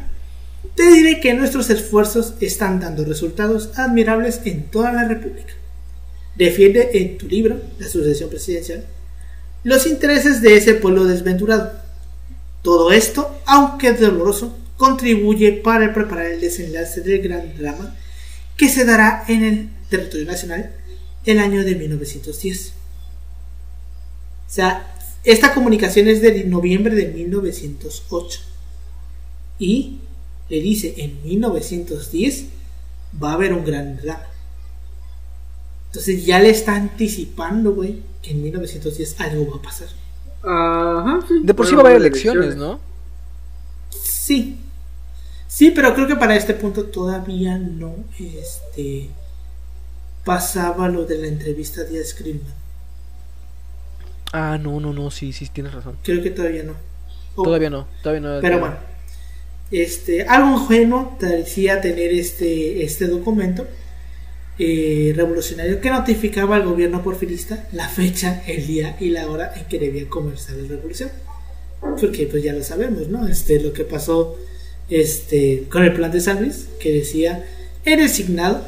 te diré que nuestros esfuerzos están dando resultados admirables en toda la República. Defiende en tu libro, La sucesión presidencial, los intereses de ese pueblo desventurado. Todo esto, aunque doloroso, contribuye para preparar el desenlace del gran drama que se dará en el territorio nacional el año de 1910. O sea, esta comunicación es de noviembre de 1908. Y le dice, en 1910 va a haber un gran drama. Entonces ya le está anticipando, güey, que en 1910 algo va a pasar. Ajá, sí. De por sí va a haber elecciones, ¿no? Sí. Sí, pero creo que para este punto todavía no este, pasaba lo de la entrevista a Díaz Grillman. Ah, no, no, no, sí, sí, tienes razón. Creo que todavía no. Oh, Todavía no, todavía no. Pero bueno, este, algo ingenuo decía tener este, este documento eh, revolucionario que notificaba al gobierno porfirista la fecha, el día y la hora en que debía comenzar la revolución. Porque pues ya lo sabemos, ¿no? Este, lo que pasó este, con el plan de San Luis, que decía, era designado,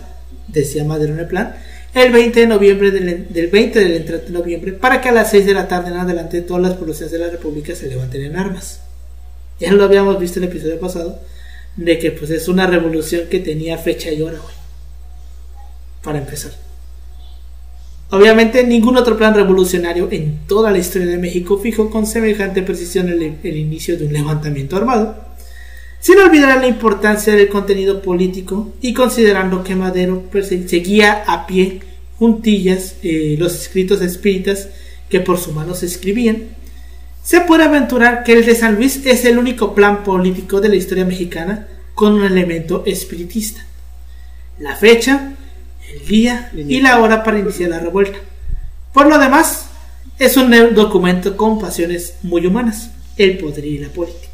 decía Madero en el plan, el 20 de noviembre del, del 20 del 30 de noviembre para que a las 6 de la tarde en adelante todas las poblaciones de la república se levanten en armas. Ya lo habíamos visto en el episodio pasado de que pues es una revolución que tenía fecha y hora, güey. Para empezar. Obviamente ningún otro plan revolucionario en toda la historia de México fijó con semejante precisión el, el inicio de un levantamiento armado, sin olvidar la importancia del contenido político y considerando que Madero perse- seguía a pie juntillas eh, los escritos espíritas que por su mano se escribían, se puede aventurar que el de San Luis es el único plan político de la historia mexicana con un elemento espiritista. La fecha, el día y la hora para iniciar la revuelta. Por lo demás, es un documento con pasiones muy humanas, el poder y la política.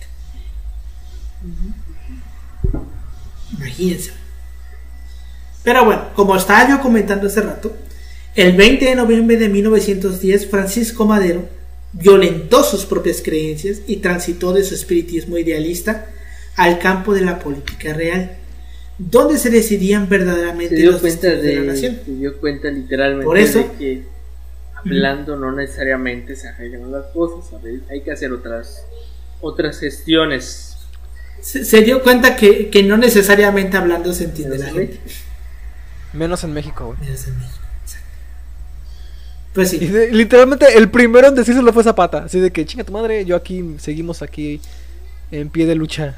Imagínense. Pero bueno, como estaba yo comentando hace rato, el 20 de noviembre de 1910 Francisco Madero violentó sus propias creencias y transitó de su espiritismo idealista al campo de la política real, donde se decidían verdaderamente Se dio los cuenta destinos de, la de, nación. se dio cuenta literalmente Por eso- de que hablando no necesariamente se arreglan las cosas, hay que hacer otras otras gestiones. Se, se dio cuenta que, que no necesariamente hablando se entiende la gente. Menos en México, güey. Menos en México, exacto. Pues Y sí, de- literalmente el primero en decírselo fue Zapata. Así de que, chinga tu madre, yo aquí, seguimos aquí en pie de lucha.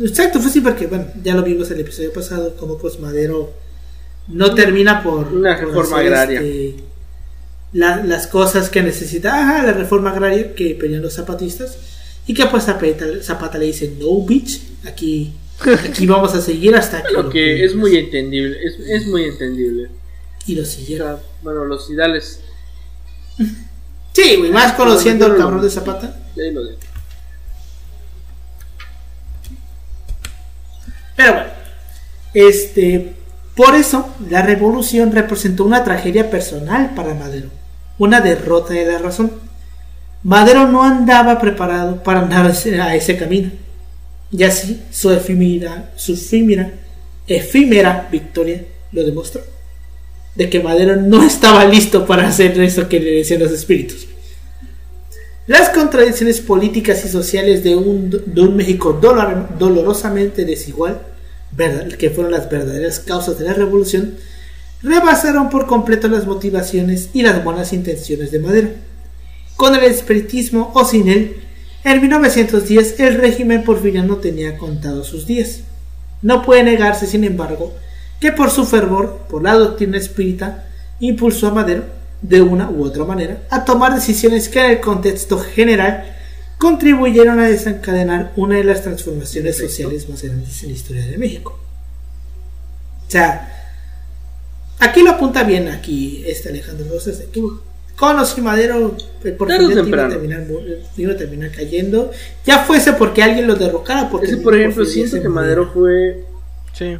Exacto, fue sí porque, bueno, ya lo vimos el episodio pasado, como pues Madero no termina por... Una por reforma hacer, agraria. este, la- las cosas que necesita, ajá, la reforma agraria que pedían los zapatistas, y que pues Zapata, Zapata le dice, no, bitch, aquí, aquí vamos a seguir hasta que... Lo lo que es cumplas". muy entendible, es, es muy entendible. Y lo O siguieron. sea, bueno, los ideales, Sí, güey, más conociendo al cabrón de Zapata. ahí lo dejo. Pero bueno, este, por eso la revolución representó una tragedia personal para Madero, una derrota de la razón. Madero no andaba preparado para andar a ese- camino, y así su efímera, su efímera, efímera victoria lo demostró, de que Madero no estaba listo para hacer eso que le decían los espíritus. Las contradicciones políticas y sociales de un, de un México dolor- dolorosamente desigual, que fueron las verdaderas causas de la revolución, rebasaron por completo las motivaciones y las buenas intenciones de Madero. Con el espiritismo o sin él, en 1910 el régimen porfiriano tenía contados sus días. No puede negarse, sin embargo, que por su fervor por la doctrina espírita impulsó a Madero, de una u otra manera, a tomar decisiones que en el contexto general contribuyeron a desencadenar una de las transformaciones sociales más grandes en la historia de México. O sea, aquí lo apunta bien aquí este Alejandro Rosas de que con los Madero el Tarde o porfiriato iba a, temprano. terminar, iba a terminar cayendo, ya fuese porque alguien lo derrocara, porque Ese, por ejemplo, siento que murió. Madero fue Sí.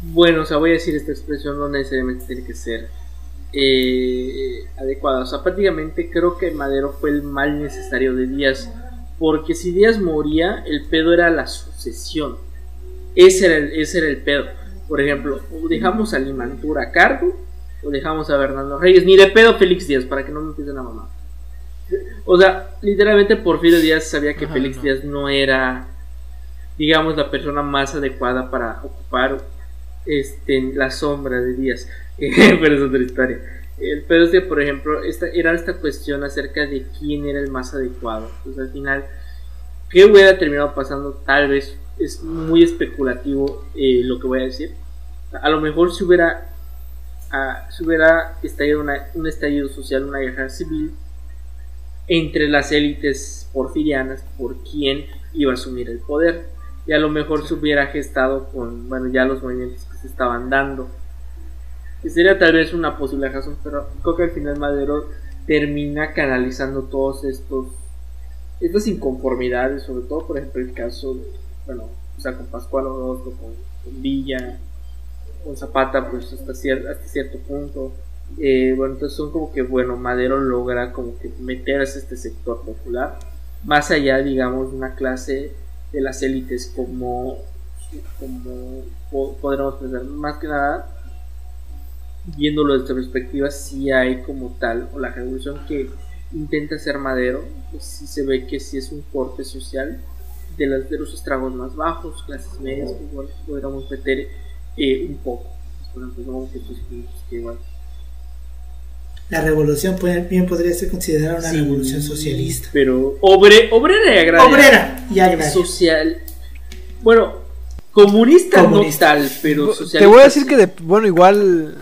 Bueno, o sea, voy a decir esta expresión, no necesariamente tiene que ser eh, adecuada. O sea, prácticamente creo que Madero fue el mal necesario de Díaz. Porque si Díaz moría, el pedo era la sucesión. Ese era el, ese era el pedo. Por ejemplo, o dejamos a Limantura a cargo, o dejamos a Bernardo Reyes, ni de pedo Félix Díaz, para que no me empiecen a mamar. O sea, literalmente Porfirio Díaz sabía que Ajá, Félix no. Díaz no era, digamos, la persona más adecuada para ocupar este, la sombra de Díaz. Pero es otra historia. El pedo es que, por ejemplo, esta, era esta cuestión acerca de quién era el más adecuado. Entonces, al final, ¿qué hubiera terminado pasando? Tal vez es muy especulativo eh, lo que voy a decir. A lo mejor si hubiera a, se hubiera estallado un estallido social, una guerra civil entre las élites porfirianas por quién iba a asumir el poder. Y a lo mejor se hubiera gestado con, bueno, ya los movimientos que se estaban dando. Sería tal vez una posible razón, pero creo que al final Madero termina canalizando todos estos estas inconformidades, sobre todo por ejemplo el caso de, bueno, o sea, con Pascual Orozco, con Villa, con Zapata, pues hasta cierto, hasta cierto punto. Eh, bueno, entonces son como que, bueno, Madero logra como que meterse este sector popular, más allá, digamos, de una clase de las élites como, como podríamos pensar, más que nada, viéndolo desde perspectiva, si hay como tal, o la revolución que intenta hacer Madero, pues sí se ve que sí es un corte social de, las, de los estragos más bajos, clases medias, pues igual podríamos meter eh, un poco. La revolución bien podría ser considerada una revolución socialista. Pero obre, obrera y agraria. Obrera y agraria. Social. Bueno, comunista, no tal, pero socialista. Te voy a decir que, de, bueno, igual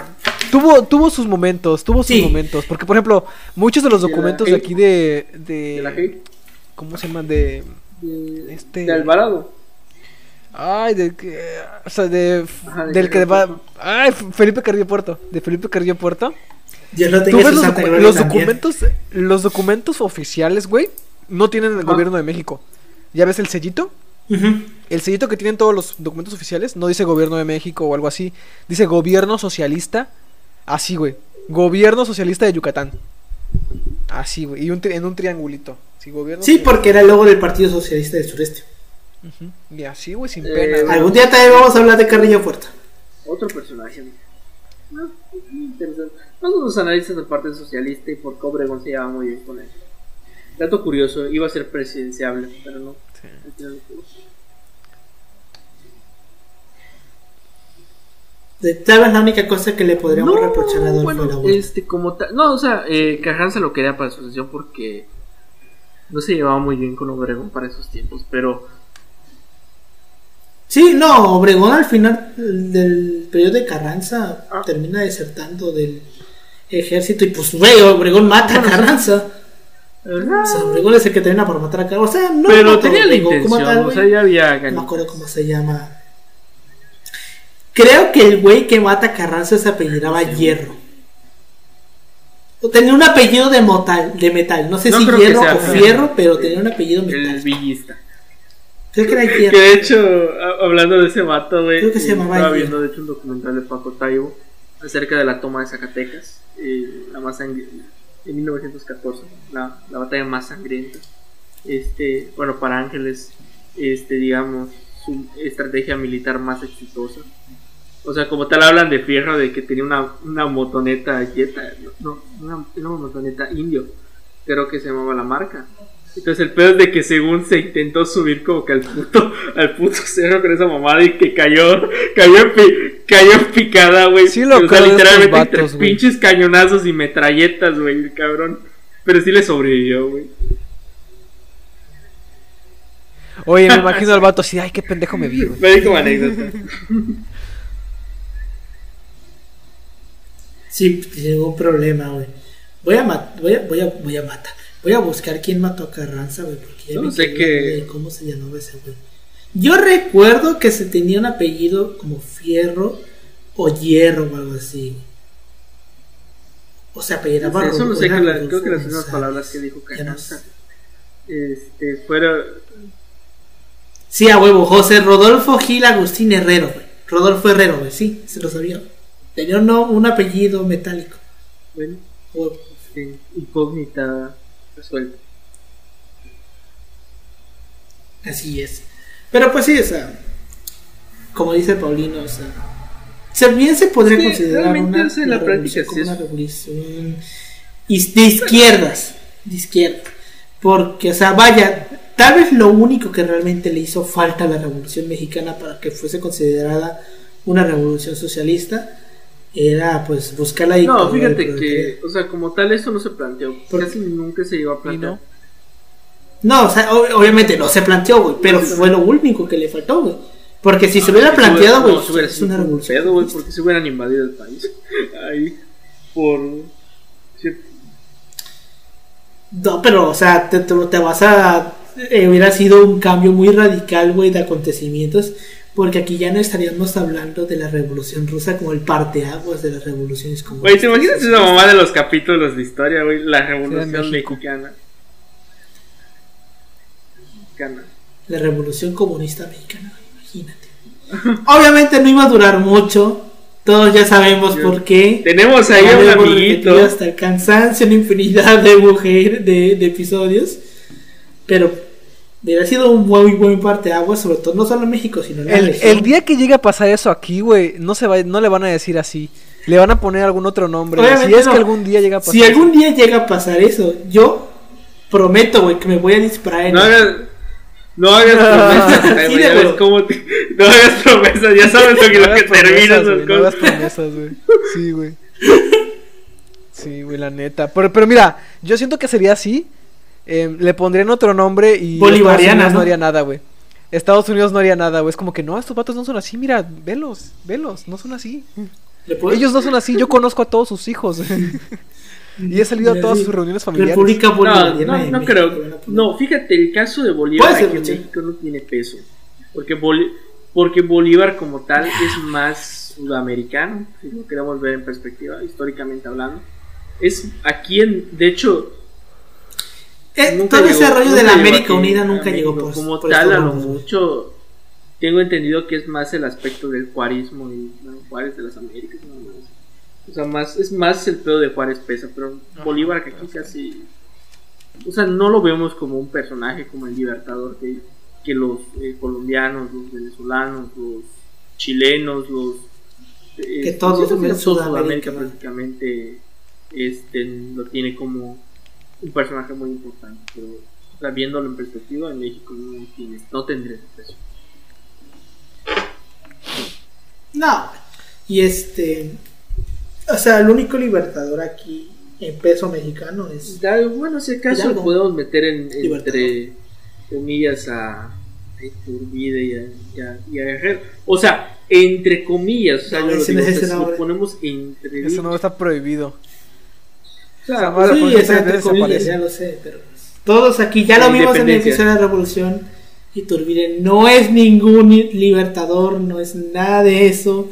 tuvo, tuvo sus momentos, tuvo sus momentos. Porque, por ejemplo, muchos de los documentos de, aquí de. de, la ¿Cómo se llaman? De. este, de Alvarado. Ay, de que. O sea, de. del que va. Ay, Felipe Carrillo Puerto. De Felipe Carrillo Puerto. Yo no tengo ¿Tú ves los, los documentos. Los documentos oficiales, güey. No tienen el gobierno de México. ¿Ya ves el sellito? El sellito que tienen todos los documentos oficiales no dice gobierno de México o algo así. Dice gobierno socialista Así, güey. Gobierno socialista de Yucatán. Así, güey. Y en un triangulito. Sí, gobierno sí porque era el logo del Partido Socialista del Sureste. Y así, güey, sin eh, pena. Algún día también vamos a hablar de Carrillo Puerta. Otro personaje. Ah, interesante. los analistas del Partido Socialista y por Obregón se llevaba muy bien con él. Dato curioso, iba a ser presidenciable, pero no. Sí. Tal vez la única cosa que le podríamos reprochar a Adolfo bueno, este, como No, o sea, eh, Carranza lo quería para su sesión porque no se llevaba muy bien con Obregón para esos tiempos, pero. Sí, no, Obregón al final del periodo de Carranza ah. termina desertando del ejército y pues, güey, Obregón mata a Carranza. O sea, Obregón es el que termina por matar a Carranza. O sea, no. Pero tenía la intención, o sea, ya había No me acuerdo cómo se llama Creo que el güey que mata a Carranza se apellidaba Hierro. Tenía un apellido de metal, de metal. No sé si hierro o fierro, pero tenía un apellido metal. El villista. Creo que era. Que de hecho, hablando de ese vato, güey. Creo que se llamaba Estaba viendo, de hecho, un documental de Paco Taibo acerca de la toma de Zacatecas. Eh, la más en 1914. La, la batalla más sangrienta. Este, bueno, para Ángeles, este, digamos, su estrategia militar más exitosa o sea, como tal hablan de Fierro, de que tenía una, una motoneta Jetta, no, una, una motoneta indio, creo que se llamaba la marca. Entonces el pedo es de que según se intentó subir como que al puto, al puto cerro con esa mamada y que cayó, cayó en, cayó en picada, güey. Sí lo o sea, literalmente entre pinches cañonazos y metralletas, güey, el cabrón. Pero sí le sobrevivió, güey. Oye, me imagino al vato así, ay, qué pendejo me vi, güey. Me di como anécdota. Sí, sin ningún problema, güey. Voy a, voy, a, voy, a, voy a matar. Voy a buscar quién mató a Carranza, güey, porque ya no sé qué. ¿Cómo se llamaba ese güey? Yo recuerdo que se tenía un apellido como Fierro o Hierro o algo así. O sea, apellidaba Eso no sé, creo que las mismas palabras que dijo Carranza. Este, fuera. Sí, a huevo, José Rodolfo Gil Agustín Herrero, güey. Rodolfo Herrero, güey, sí, se lo sabía. Tenía un, un apellido metálico. Bueno, o, incógnita resuelta. Así es. Pero pues sí, o sea, como dice Paulino, o sea, bien se podría considerar una, la revolución como una revolución de izquierdas, de izquierda. Porque, o sea, vaya, tal vez lo único que realmente le hizo falta a la revolución mexicana para que fuese considerada una revolución socialista era pues buscar la No, fíjate que, o sea, como tal eso no se planteó, casi nunca se iba a plantear. No? o sea, obviamente no se planteó, güey, pero fue lo único que le faltó, güey. Porque si se hubiera Que planteado, güey, no, se hubiera es una un revolución. pedo, güey, porque se hubieran invadido el país. Ahí, por. sí, No, pero, o sea, te, te- te vas a. eh, hubiera sido un cambio muy radical, güey, de acontecimientos. Porque aquí ya no estaríamos hablando de la revolución rusa como el parteaguas de las revoluciones Güey, comunistas. ¿te imaginas esa mamá de los capítulos de historia, güey? La revolución mexicana. Mexicana. La revolución comunista mexicana, imagínate. Obviamente no iba a durar mucho. Todos ya sabemos Yo- por qué. Tenemos ahí un amiguito. hasta el cansancio, una infinidad de mujeres, de, de episodios. Pero hubiera sido un muy buen parteaguas, sobre todo no solo en México, sino en la El, región. el día que llegue a pasar eso aquí, güey, no se va, no le van a decir así. Le van a poner algún otro nombre. Obviamente Si es no. que algún día llega a pasar. Si eso. algún día llega a pasar eso, yo prometo, güey, que me voy a disparar en No hagas, no hagas promesas, Sí, güey, de ya ves huevo. cómo te- no hagas promesas, ya sabes lo que, No lo que güey, no hagas promesas, güey. Sí, güey. Sí, güey, la neta. Pero, pero mira, yo siento que sería así. Eh, le pondrían otro nombre y Bolivariana, Estados Unidos ¿no? no haría nada, güey. Estados Unidos no haría nada, güey. Es como que no, estos vatos no son así. Mira, velos, velos, no son así. ¿Le puedo- Ellos no son así. Yo conozco a todos sus hijos. y he salido a todas sus reuniones familiares. República No, Bolivariana. no, no México, creo. No, fíjate, el caso de Bolívar ser, aquí en. México no tiene peso. Porque, Boli- porque Bolívar como tal es más sudamericano, si lo queremos ver en perspectiva, históricamente hablando. Es aquí en, de hecho, Eh, todo ese rollo de la América aquí Unida nunca llegó por como por tal a lo mucho tengo entendido que es más el aspecto del juarismo y Juárez de las Américas o sea más es más el pedo de Juárez pesa pero Bolívar que aquí casi o sea no lo vemos como un personaje como el libertador que, que los eh, colombianos los venezolanos los chilenos los eh, Que todos todo Sudamérica, prácticamente este lo tiene como un personaje muy importante pero o sea, viéndolo en perspectiva en México no tiene no tendría ese peso No, y este. O sea, el único libertador aquí en peso mexicano es. Da- bueno ese caso Hidalgo. lo podemos meter en, entre comillas a, a Iturbide y a, y a- y a Herrera o sea entre comillas o sea, No, yo lo ese digo, no es o sea, ese si lo nombre. ponemos entre Eso no está prohibido. O sea, esa o madre- sea, Sí, porque es entre desaparece. comillas, ya lo sé, pero. Todos aquí, ya La lo vimos en el episodio de la Revolución. Iturbide no es ningún libertador, no es nada de eso.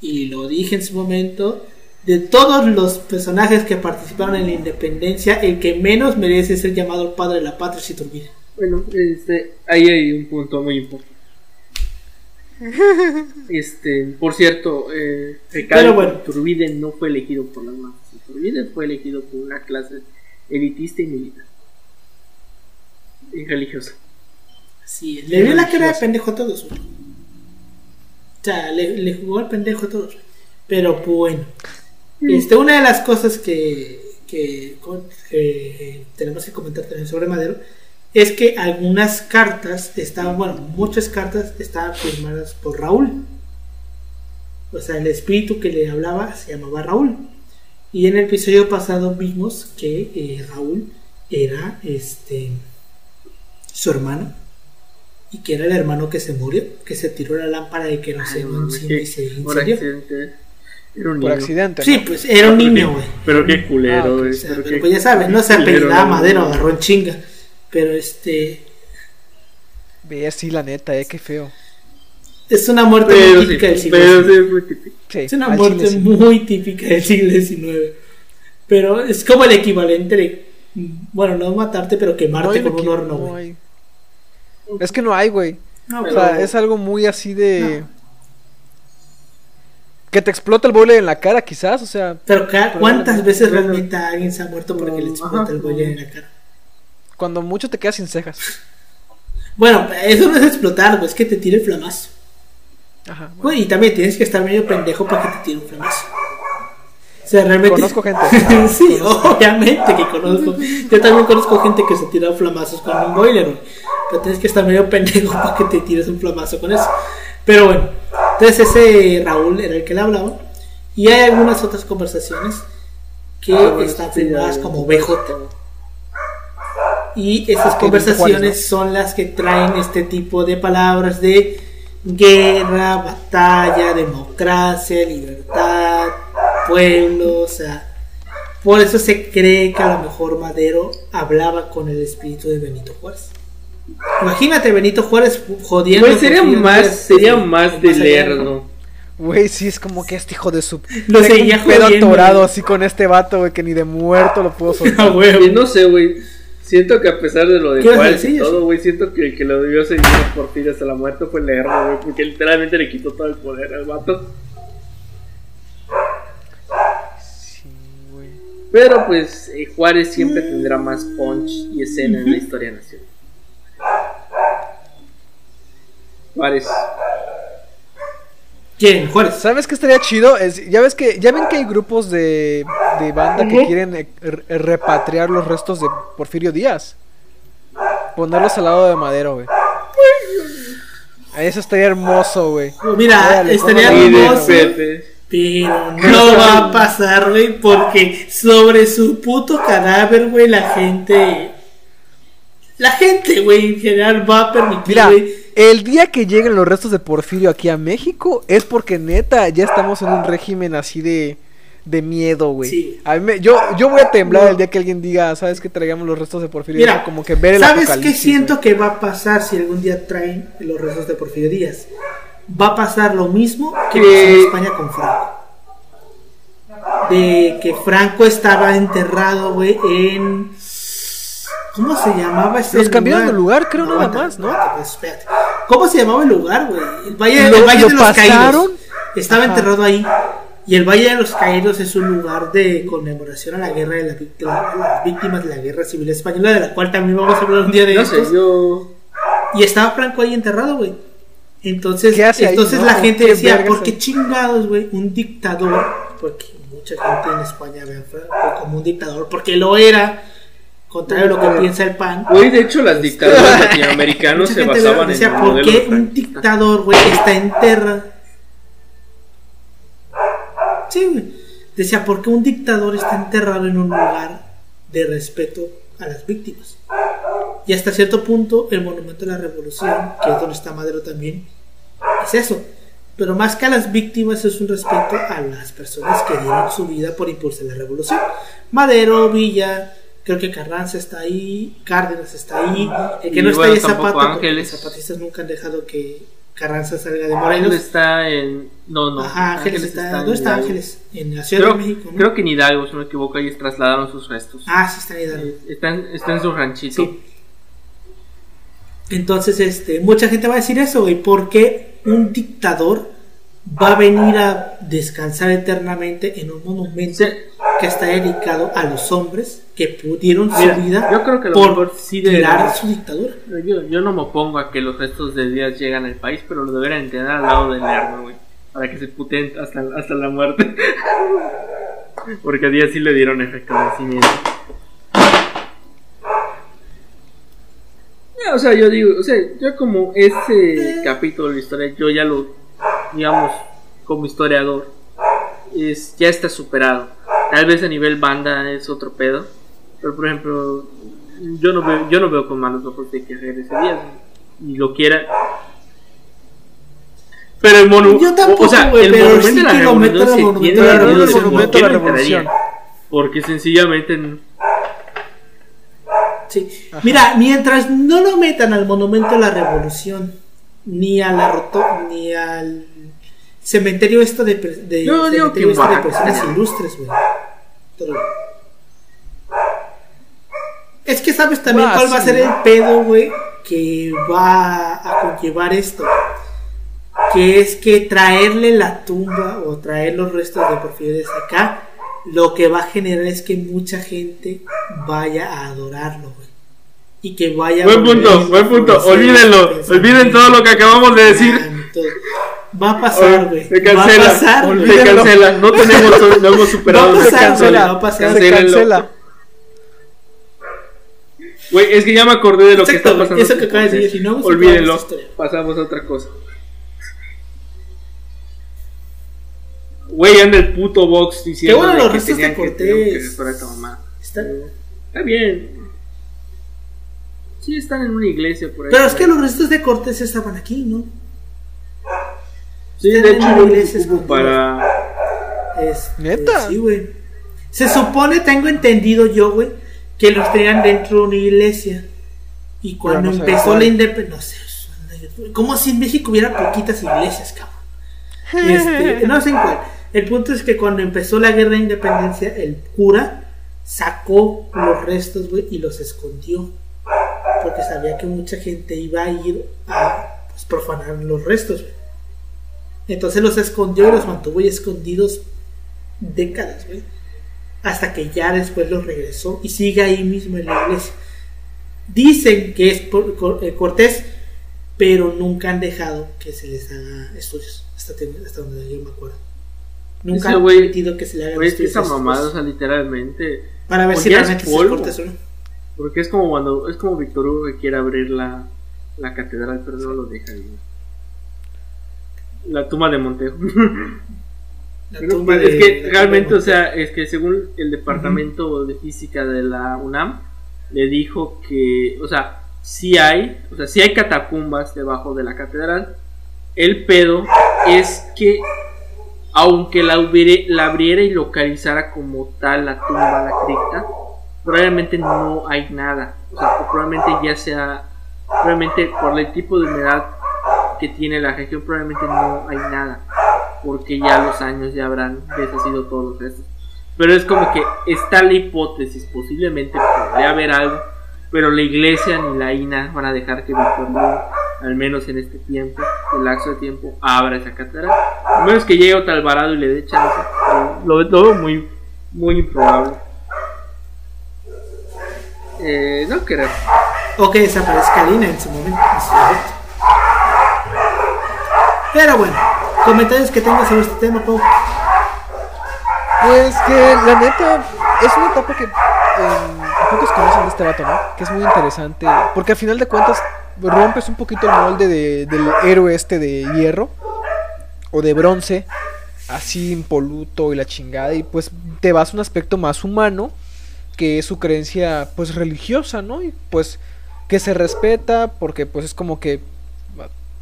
Y lo dije en su momento. De todos los personajes que participaron en la independencia, el que menos merece ser llamado el padre de la patria es Iturbide. Bueno, este, ahí hay un punto muy importante. Este, por cierto, eh, Pero bueno. Iturbide no fue elegido por las masas. Iturbide fue elegido por una clase elitista y militar. Y religiosa. Sí, le vio la cara de pendejo a todos. güey. O sea, le, le jugó al pendejo a todos. Pero bueno. Este, una de las cosas que, que, que, eh, tenemos que comentar también sobre Madero es que algunas cartas estaban, bueno, muchas cartas estaban firmadas por Raúl. O sea, el espíritu que le hablaba se llamaba Raúl. Y en el episodio pasado vimos que eh, Raúl era este su hermano y que era el hermano que se murió, que se tiró la lámpara de Ay, no, encima qué- y se por incendió. accidente. Era un Por niño. accidente. Sí, pues era un niño, güey. Pero qué culero, Ah, ok, güey, O sea, pero pero qué- pues ya sabes, no se culero, apellidaba. Madero, agarró en chinga. Pero este Ve así, la neta, eh, qué feo. Es una muerte Pero muy sí, típica del siglo pero XIX. sí, muy típico. Sí, Es una muerte chile muy típica del siglo XIX. Pero es como el equivalente de, bueno, no matarte, pero No quemarte hay con un horno, no güey. hay. Es que no hay, güey. No, O pero- sea, es algo muy así de. Que te explota el boiler en la cara, quizás, o sea. pero ¿cuántas veces realmente alguien se ha muerto porque le explota Ajá. el boiler en la cara? Cuando mucho te quedas sin cejas. Bueno, eso no es explotar, güey, es que te tire el flamazo. Ajá. bueno. Güey, y también tienes que estar medio pendejo para que te tire un flamazo. O sea, realmente. Conozco gente. sí, obviamente que conozco. Yo también conozco gente que se tira flamazos con un boiler. Pero tienes que estar medio pendejo para que te tires un flamazo con eso. Pero bueno, entonces ese Raúl era el que le hablaba. Y hay algunas otras conversaciones que Ah, bueno, están sí, firmadas ya, como. BJ. Y esas Ah, dice conversaciones son las que traen este tipo de palabras de guerra, batalla, democracia, libertad, pueblo, o sea, por eso se cree que a lo mejor Madero hablaba con el espíritu de Benito Juárez. Imagínate Benito Juárez jodiendo. Güey, sería más, sería sí, más de leerlo. Güey, sí, es como que este hijo de su. Lo seguía un pedo jodiendo, atorado así con este vato, güey, que ni de muerto lo puedo Ah, soltar. güey. Y no sé, güey. Siento que a pesar de lo de ¿Qué ibas a Juárez y todo, güey, siento que el que lo debió seguir a Porfirio hasta la muerte fue leerlo, güey, porque literalmente le quitó todo el poder al vato. Sí, güey. Pero pues eh, Juárez siempre tendrá más punch y escena en la historia nacional. Juárez. ¿Quién? Juárez. ¿Sabes qué estaría chido? Es, ya ves que ya ven que hay grupos de, de banda que quieren eh, re- repatriar los restos de Porfirio Díaz. Ponerlos al lado de Madero, güey. Eso estaría hermoso, güey. Mira, Órale, estaría hermoso. Pero no va a pasar, güey, porque sobre su puto cadáver, güey, la gente. La gente, güey, en general va a permitir, Mira, güey. El día que lleguen los restos de Porfirio aquí a México es porque neta ya estamos en un régimen así de, de miedo, güey. Sí. A mí me- yo, yo voy a temblar el día que alguien diga, ¿sabes que traigamos los restos de Porfirio? Mira, Díaz? como que ver el ¿Sabes qué siento que va a pasar si algún día traen los restos de Porfirio Díaz? Va a pasar lo mismo Que- pasó en España con Franco. De que Franco estaba enterrado, güey, en. ¿Cómo se llamaba ese Los cambiaron de lugar, creo, nada más, ¿no? pues, espérate. ¿Cómo se llamaba el lugar, güey? El Valle, ¿Lo- el Valle lo de los pasaron? Caídos. Estaba Ajá. enterrado ahí. Y el Valle de los Caídos es un lugar de conmemoración a la guerra de, la las víctimas de la guerra civil española, de la cual también vamos a hablar un día de No sé, yo. Y estaba Franco ahí enterrado, güey. Entonces, ¿Qué hace ahí, entonces no? la gente ¿Qué decía, ¿por qué ahí? chingados, güey? Un dictador, porque mucha gente en España ve a Franco como un dictador, porque lo era, contrario a lo que piensa el PAN. Güey, de hecho, las dictaduras latinoamericanas se basaban en ¿por qué de un dictador, güey, está enterrado? Sí, güey. Decía, ¿por qué un dictador está enterrado en un lugar de respeto a las víctimas? Y hasta cierto punto, el Monumento a la Revolución, que es donde está Madero también, es eso. Pero más que a las víctimas, es un respeto a las personas que dieron su vida por impulsar la revolución. Madero, Villa, creo que Carranza está ahí, Cárdenas está ahí, el que Y no está ahí Zapata, Ángeles. los zapatistas nunca han dejado que Carranza salga de Él Morelos. está en. No, no. Ajá, Ángeles, está, en ¿dónde está. Ángeles? En la Ciudad Creo, de México, ¿no? creo que en Hidalgo, si no me equivoco, ahí trasladaron sus restos. Ah, sí, está en Hidalgo. Eh, Está en, está en su ranchito. Sí. Entonces, este, mucha gente va a decir eso, güey, porque un dictador va a venir a descansar eternamente en un monumento. Que está dedicado a los hombres que pudieron Mira, su vida yo creo que por mejor sí tirar su dictadura. Yo, yo no me opongo a que los restos de Díaz llegan al país, pero lo deberían tener al lado del Lerma, güey. Para que se puteen hasta, hasta la muerte. Porque a Díaz sí le dieron el reconocimiento. Ya, o sea, yo digo, o sea, yo como ese capítulo de la historia, yo ya lo, digamos, como historiador, es, ya está superado. Tal vez a nivel banda es otro pedo, pero por ejemplo, yo no veo, yo no veo con malos ojos de que regrese Díaz y lo quiera. Pero el monumento, Yo tampoco, o sea, güey, el pero monumento sí a la revolución se monumento tiene a la de revolución. la. Porque sencillamente Sí. Mira, mientras no lo metan al monumento a la revolución, ni a la roto, ni al cementerio esto de, per- de, Yo digo cementerio que esto de personas ilustres, güey. Es que sabes también Ah, cuál va a ser el pedo, güey, que va a conllevar esto. Que es que traerle la tumba o traer los restos de Porfirio acá, lo que va a generar es que mucha gente vaya a adorarlo, güey. Y que vaya a Buen punto, buen punto. Olvídenlo. Olviden todo lo que acabamos de decir. Va a pasar, güey. Se Va a cancela. pasar, güey. Se cancela. No tenemos, no hemos superado. Va a Se pasar, cancela. güey, va a pasar. Se cancela. Güey, es que ya me acordé de lo que está pasando. eso que acabas de decir, si no Olvídenlo. Pasamos a otra cosa. Güey, anda el puto box diciendo bueno, de los que restos de Cortés. que esta mamá. Está- Está bien. Sí, están en una iglesia por ahí. Pero es que los restos de Cortés estaban aquí, ¿no? Sí, de hecho, una yo iglesia ocupo para. Este, ¿Neta? Sí, güey. Se supone, tengo entendido yo, güey, que los tenían dentro de una iglesia. Y cuando no empezó la independencia, no sé, como si en México hubiera poquitas iglesias, cabrón. Este, no sé en cuál. El punto es que cuando empezó la guerra de independencia, el cura sacó los restos, güey, y los escondió. Porque sabía que mucha gente iba a ir a pues, profanar los restos, güey. Entonces los escondió y los mantuvo ahí escondidos décadas, güey. Hasta que ya después los regresó y sigue ahí mismo en la iglesia. Dicen que es por Cor- eh, Cortés, pero nunca han dejado que se les haga estudios. Hasta, donde yo me acuerdo. Nunca Ese han güey- permitido que se le hagan es que estudios. esa mamada, o sea, literalmente. Para ver pues si realmente es. Cortés o no. Porque es como cuando. Es como Víctor Hugo que quiere abrir la, la catedral, pero no lo deja. güey. La tumba de Montejo. La Pero, tumba pues, de- es que realmente, o sea, es que según el departamento de física de la UNAM, le dijo que, o sea, sí hay, o sea, sí hay catacumbas debajo de la catedral. El pedo es que, aunque la, hubiere- la abriera y localizara como tal la tumba, la cripta, probablemente no hay nada. O sea, probablemente ya sea, probablemente por el tipo de humedad que tiene la región, probablemente no hay nada porque ya los años ya habrán deshacido todos los restos. Pero es como que está la hipótesis, posiblemente podría haber algo, pero la iglesia ni la INA van a dejar que Víctor al menos en este tiempo, el lapso de tiempo, abra esa catedral. A menos que llegue otro Alvarado y le dé chance. pero Lo, lo veo muy, muy improbable. Eh, no creo. O que desaparezca Lina en su momento. en su momento. Pero bueno, comentarios que tengas sobre este tema, Pau. Pues que la neta es una etapa que eh, pocos conocen de este vato, ¿no? Que es muy interesante. Porque al final de cuentas rompes un poquito el molde de- del héroe este de hierro o de bronce, así impoluto y la chingada. Y pues te vas a un aspecto más humano, que es su creencia pues religiosa, ¿no? Y pues que se respeta porque pues es como que...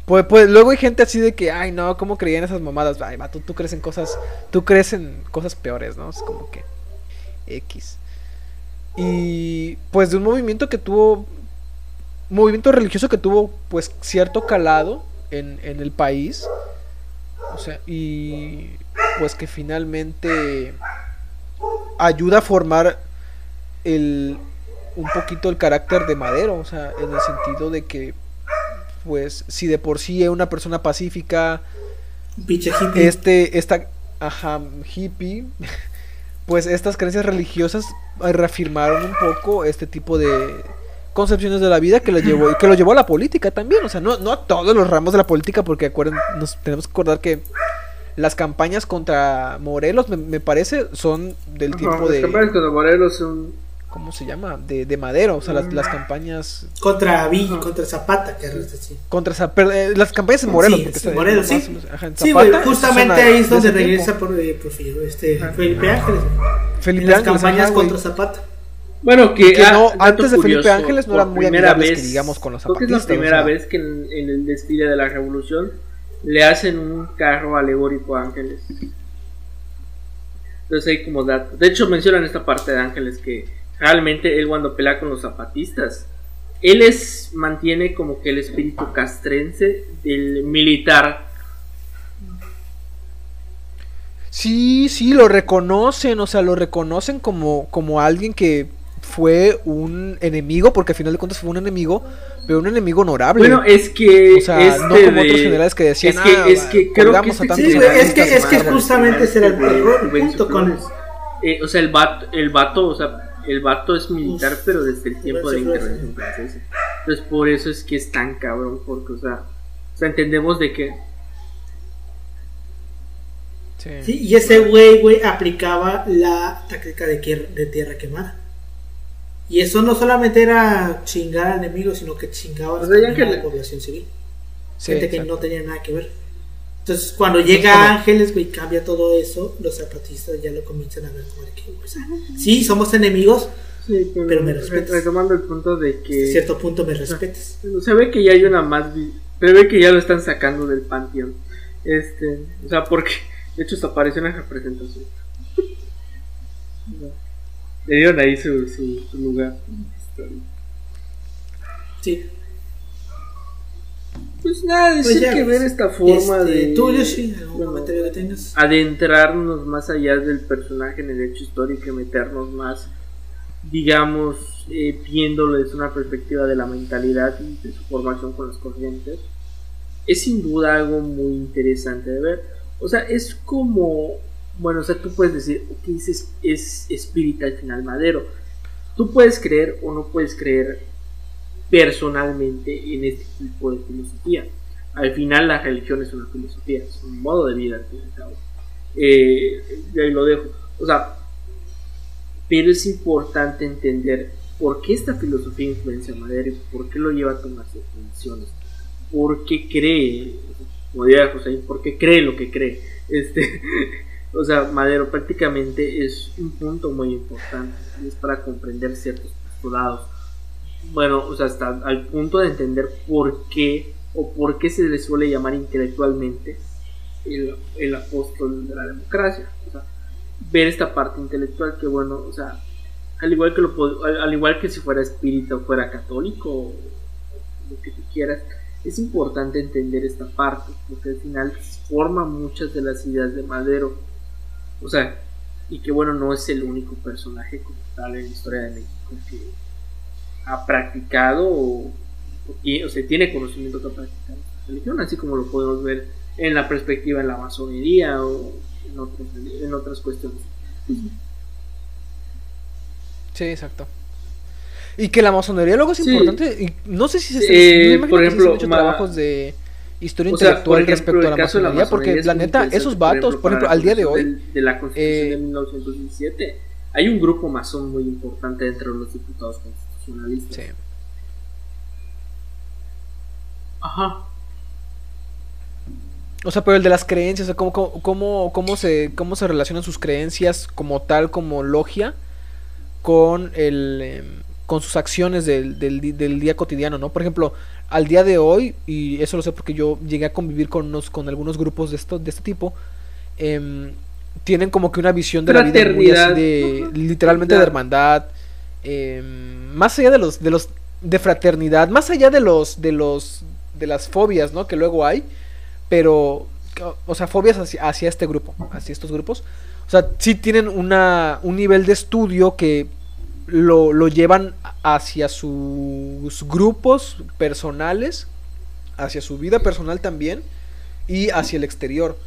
Pues, pues luego hay gente así de que, ay no, ¿cómo creían esas mamadas? Ay, vato, tú crees en cosas, tú crees en cosas peores, ¿no? Es como que X. Y pues de un movimiento que tuvo, movimiento religioso que tuvo pues cierto calado en, en el país. O sea, y pues que finalmente ayuda a formar el, un poquito el carácter de Madero, o sea, en el sentido de que pues si de por sí es una persona pacífica, Un pinche hippie. este, esta, ajá, hippie, pues estas creencias religiosas eh, reafirmaron un poco este tipo de concepciones de la vida que lo llevó, que lo llevó a la política también, o sea, no, no a todos los ramos de la política, porque acuerden, nos tenemos que acordar que las campañas contra Morelos, me, me parece, son del tiempo Los de, campañas contra Morelos son. ¿Cómo se llama? De, de Madero, o sea, las, las campañas Contra Villa, contra Zapata, que es así. contra Za- per- eh, las campañas en Morelos, Sí, porque sí, está- Morelos, más sí. ajá, en Sí, Zapata, justamente ahí es de donde ese tiempo. regresa por, eh, Porfirio, este, Felipe Ángeles. Felipe las Ángeles, campañas ajá, contra Zapata. Bueno, que, que ah, no, antes de Felipe curioso, Ángeles no eran muy primera amigables, que vez- digamos, con los Creo que es la zapatistas, o primera sea. vez que en, en el desfile de la revolución le hacen un carro alegórico a Ángeles. Entonces hay como dato. De hecho mencionan esta parte de Ángeles que realmente él cuando pelea con los zapatistas, él es mantiene como que el espíritu castrense del militar. Sí, sí, lo reconocen, o sea, lo reconocen como, como alguien que fue un enemigo, porque al final de cuentas fue un enemigo, pero un enemigo honorable. Bueno, es que o sea, este no como de- otros generales que decían, es que, "Ah, es que creo que este Sí, güey, es que, es que árboles". justamente ese era el, el, de el Benzo punto con... Eh, o sea, el vato, el vato, o sea, el vato es militar, Uf, pero desde el tiempo de la intervención francesa. Entonces, por eso es que es tan cabrón, porque, o sea, o sea entendemos de que Sí. Sí, y ese güey, güey, aplicaba la táctica de, tierra quemada. Y eso no solamente era chingar al enemigo, sino que chingaba O sea, que a la población civil. Sí, gente que exacto. no tenía nada que ver. Entonces, cuando llega Ángeles, güey, cambia todo eso, los zapatistas ya lo comienzan a ver como de que, pues, ah, sí, somos enemigos, Sí, Pero me respetas. Retomando el punto de a que cierto punto me respetes. se ve que ya hay una más vi- se ve que ya lo están sacando del panteón. Este, o sea, porque de hecho hasta apareció en la representación. Le dieron ahí su, su, su lugar. Sí. Pues nada, Pues decir ya que ves. ver esta forma Este, de ¿Tú, Yoshi, algún bueno, comentario que tengas? adentrarnos más allá del personaje en el hecho histórico y meternos más, digamos, eh, viéndolo desde una perspectiva de la mentalidad y de su formación con las corrientes, es sin duda algo muy interesante de ver. O sea, es como, bueno, o sea, tú puedes decir, ok, es, es espírita al final madero. Tú puedes creer o no puedes creer personalmente en este tipo de filosofía. Al final la religión es una filosofía, es un modo de vida. Eh, ahí lo dejo. O sea, pero es importante entender por qué esta filosofía influencia a Madero y por qué lo lleva a tomar sus decisiones. ¿Por qué cree, como diría José, por qué cree lo que cree? Este, o sea, Madero prácticamente es un punto muy importante, es para comprender ciertos postulados. Bueno, o sea, hasta al punto de entender por qué o por qué se le suele llamar intelectualmente el, el apóstol de la democracia. O sea, ver esta parte intelectual que bueno, o sea, al igual que lo al, al igual que si fuera espírita o fuera católico o lo que tú quieras, es importante entender esta parte, porque al final forma muchas de las ideas de Madero. O sea, y que bueno, no es el único personaje como tal en la historia de México que ha practicado o, o o sea, tiene conocimiento que ha practicado esta religión, así como lo podemos ver en la perspectiva en la masonería o en, otros, en otras cuestiones. Sí, exacto. Y que la masonería luego es Sí. importante. Y no sé si se, Eh, por que sí se han ejemplo, hecho ma- trabajos de historia O sea, intelectual por ejemplo, respecto a la de la masonería, porque masonería la neta, esos vatos, por ejemplo, la al día de hoy, del- de la Constitución eh, de 1917, hay un grupo masón muy importante dentro de los diputados sí. Ajá. O sea, pero el de las creencias, o sea, cómo, cómo, cómo, cómo se, cómo se relacionan sus creencias como tal, como logia, con el em, con sus acciones del, del, día cotidiano, ¿no? Por ejemplo, al día de hoy, y eso lo sé porque yo llegué a convivir con unos, con algunos grupos de esto, de este tipo, em, tienen como que una visión de la vida muy así de literalmente de hermandad, em, más allá de los, de los de fraternidad, más allá de los, de los, de las fobias, ¿no? Que luego hay, pero, o sea, fobias hacia, hacia este grupo, hacia estos grupos. O sea, sí tienen una, un nivel de estudio que lo, lo llevan hacia sus grupos personales, hacia su vida personal también y hacia el exterior.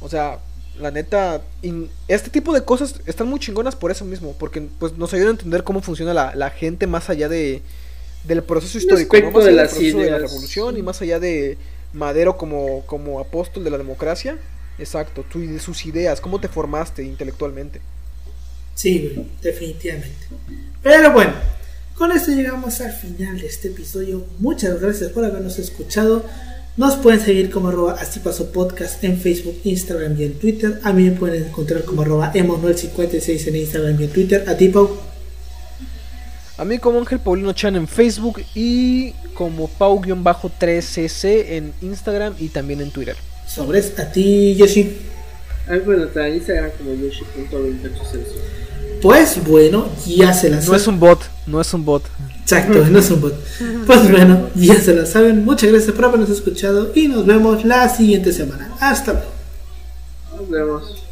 O sea, la neta, in- este tipo de cosas están muy chingonas por eso mismo, porque pues nos ayudan a entender cómo funciona la, la gente más allá de del proceso histórico, más de allá del las proceso de la revolución y más allá de Madero como, como apóstol de la democracia. Exacto, tú y de sus ideas, cómo te formaste intelectualmente. Sí, definitivamente. Pero bueno, con esto llegamos al final de este episodio. Muchas gracias por habernos escuchado. Nos pueden seguir como arroba así pasó podcast en Facebook, Instagram y en Twitter. A mí me pueden encontrar como arroba emanuel56 en Instagram y en Twitter. A ti, Pau. A mí como Ángel Paulino Chan en Facebook y como Pau-3cc en Instagram y también en Twitter. Sobres, a ti, Yoshi. Ay, bueno, está en Instagram como yoshi.28 Pues bueno, ya se la No es un bot, no es un bot. Exacto, no es un bot. Pues bueno, ya se la saben. Muchas gracias por habernos escuchado y nos vemos la siguiente semana. Hasta luego. Nos vemos.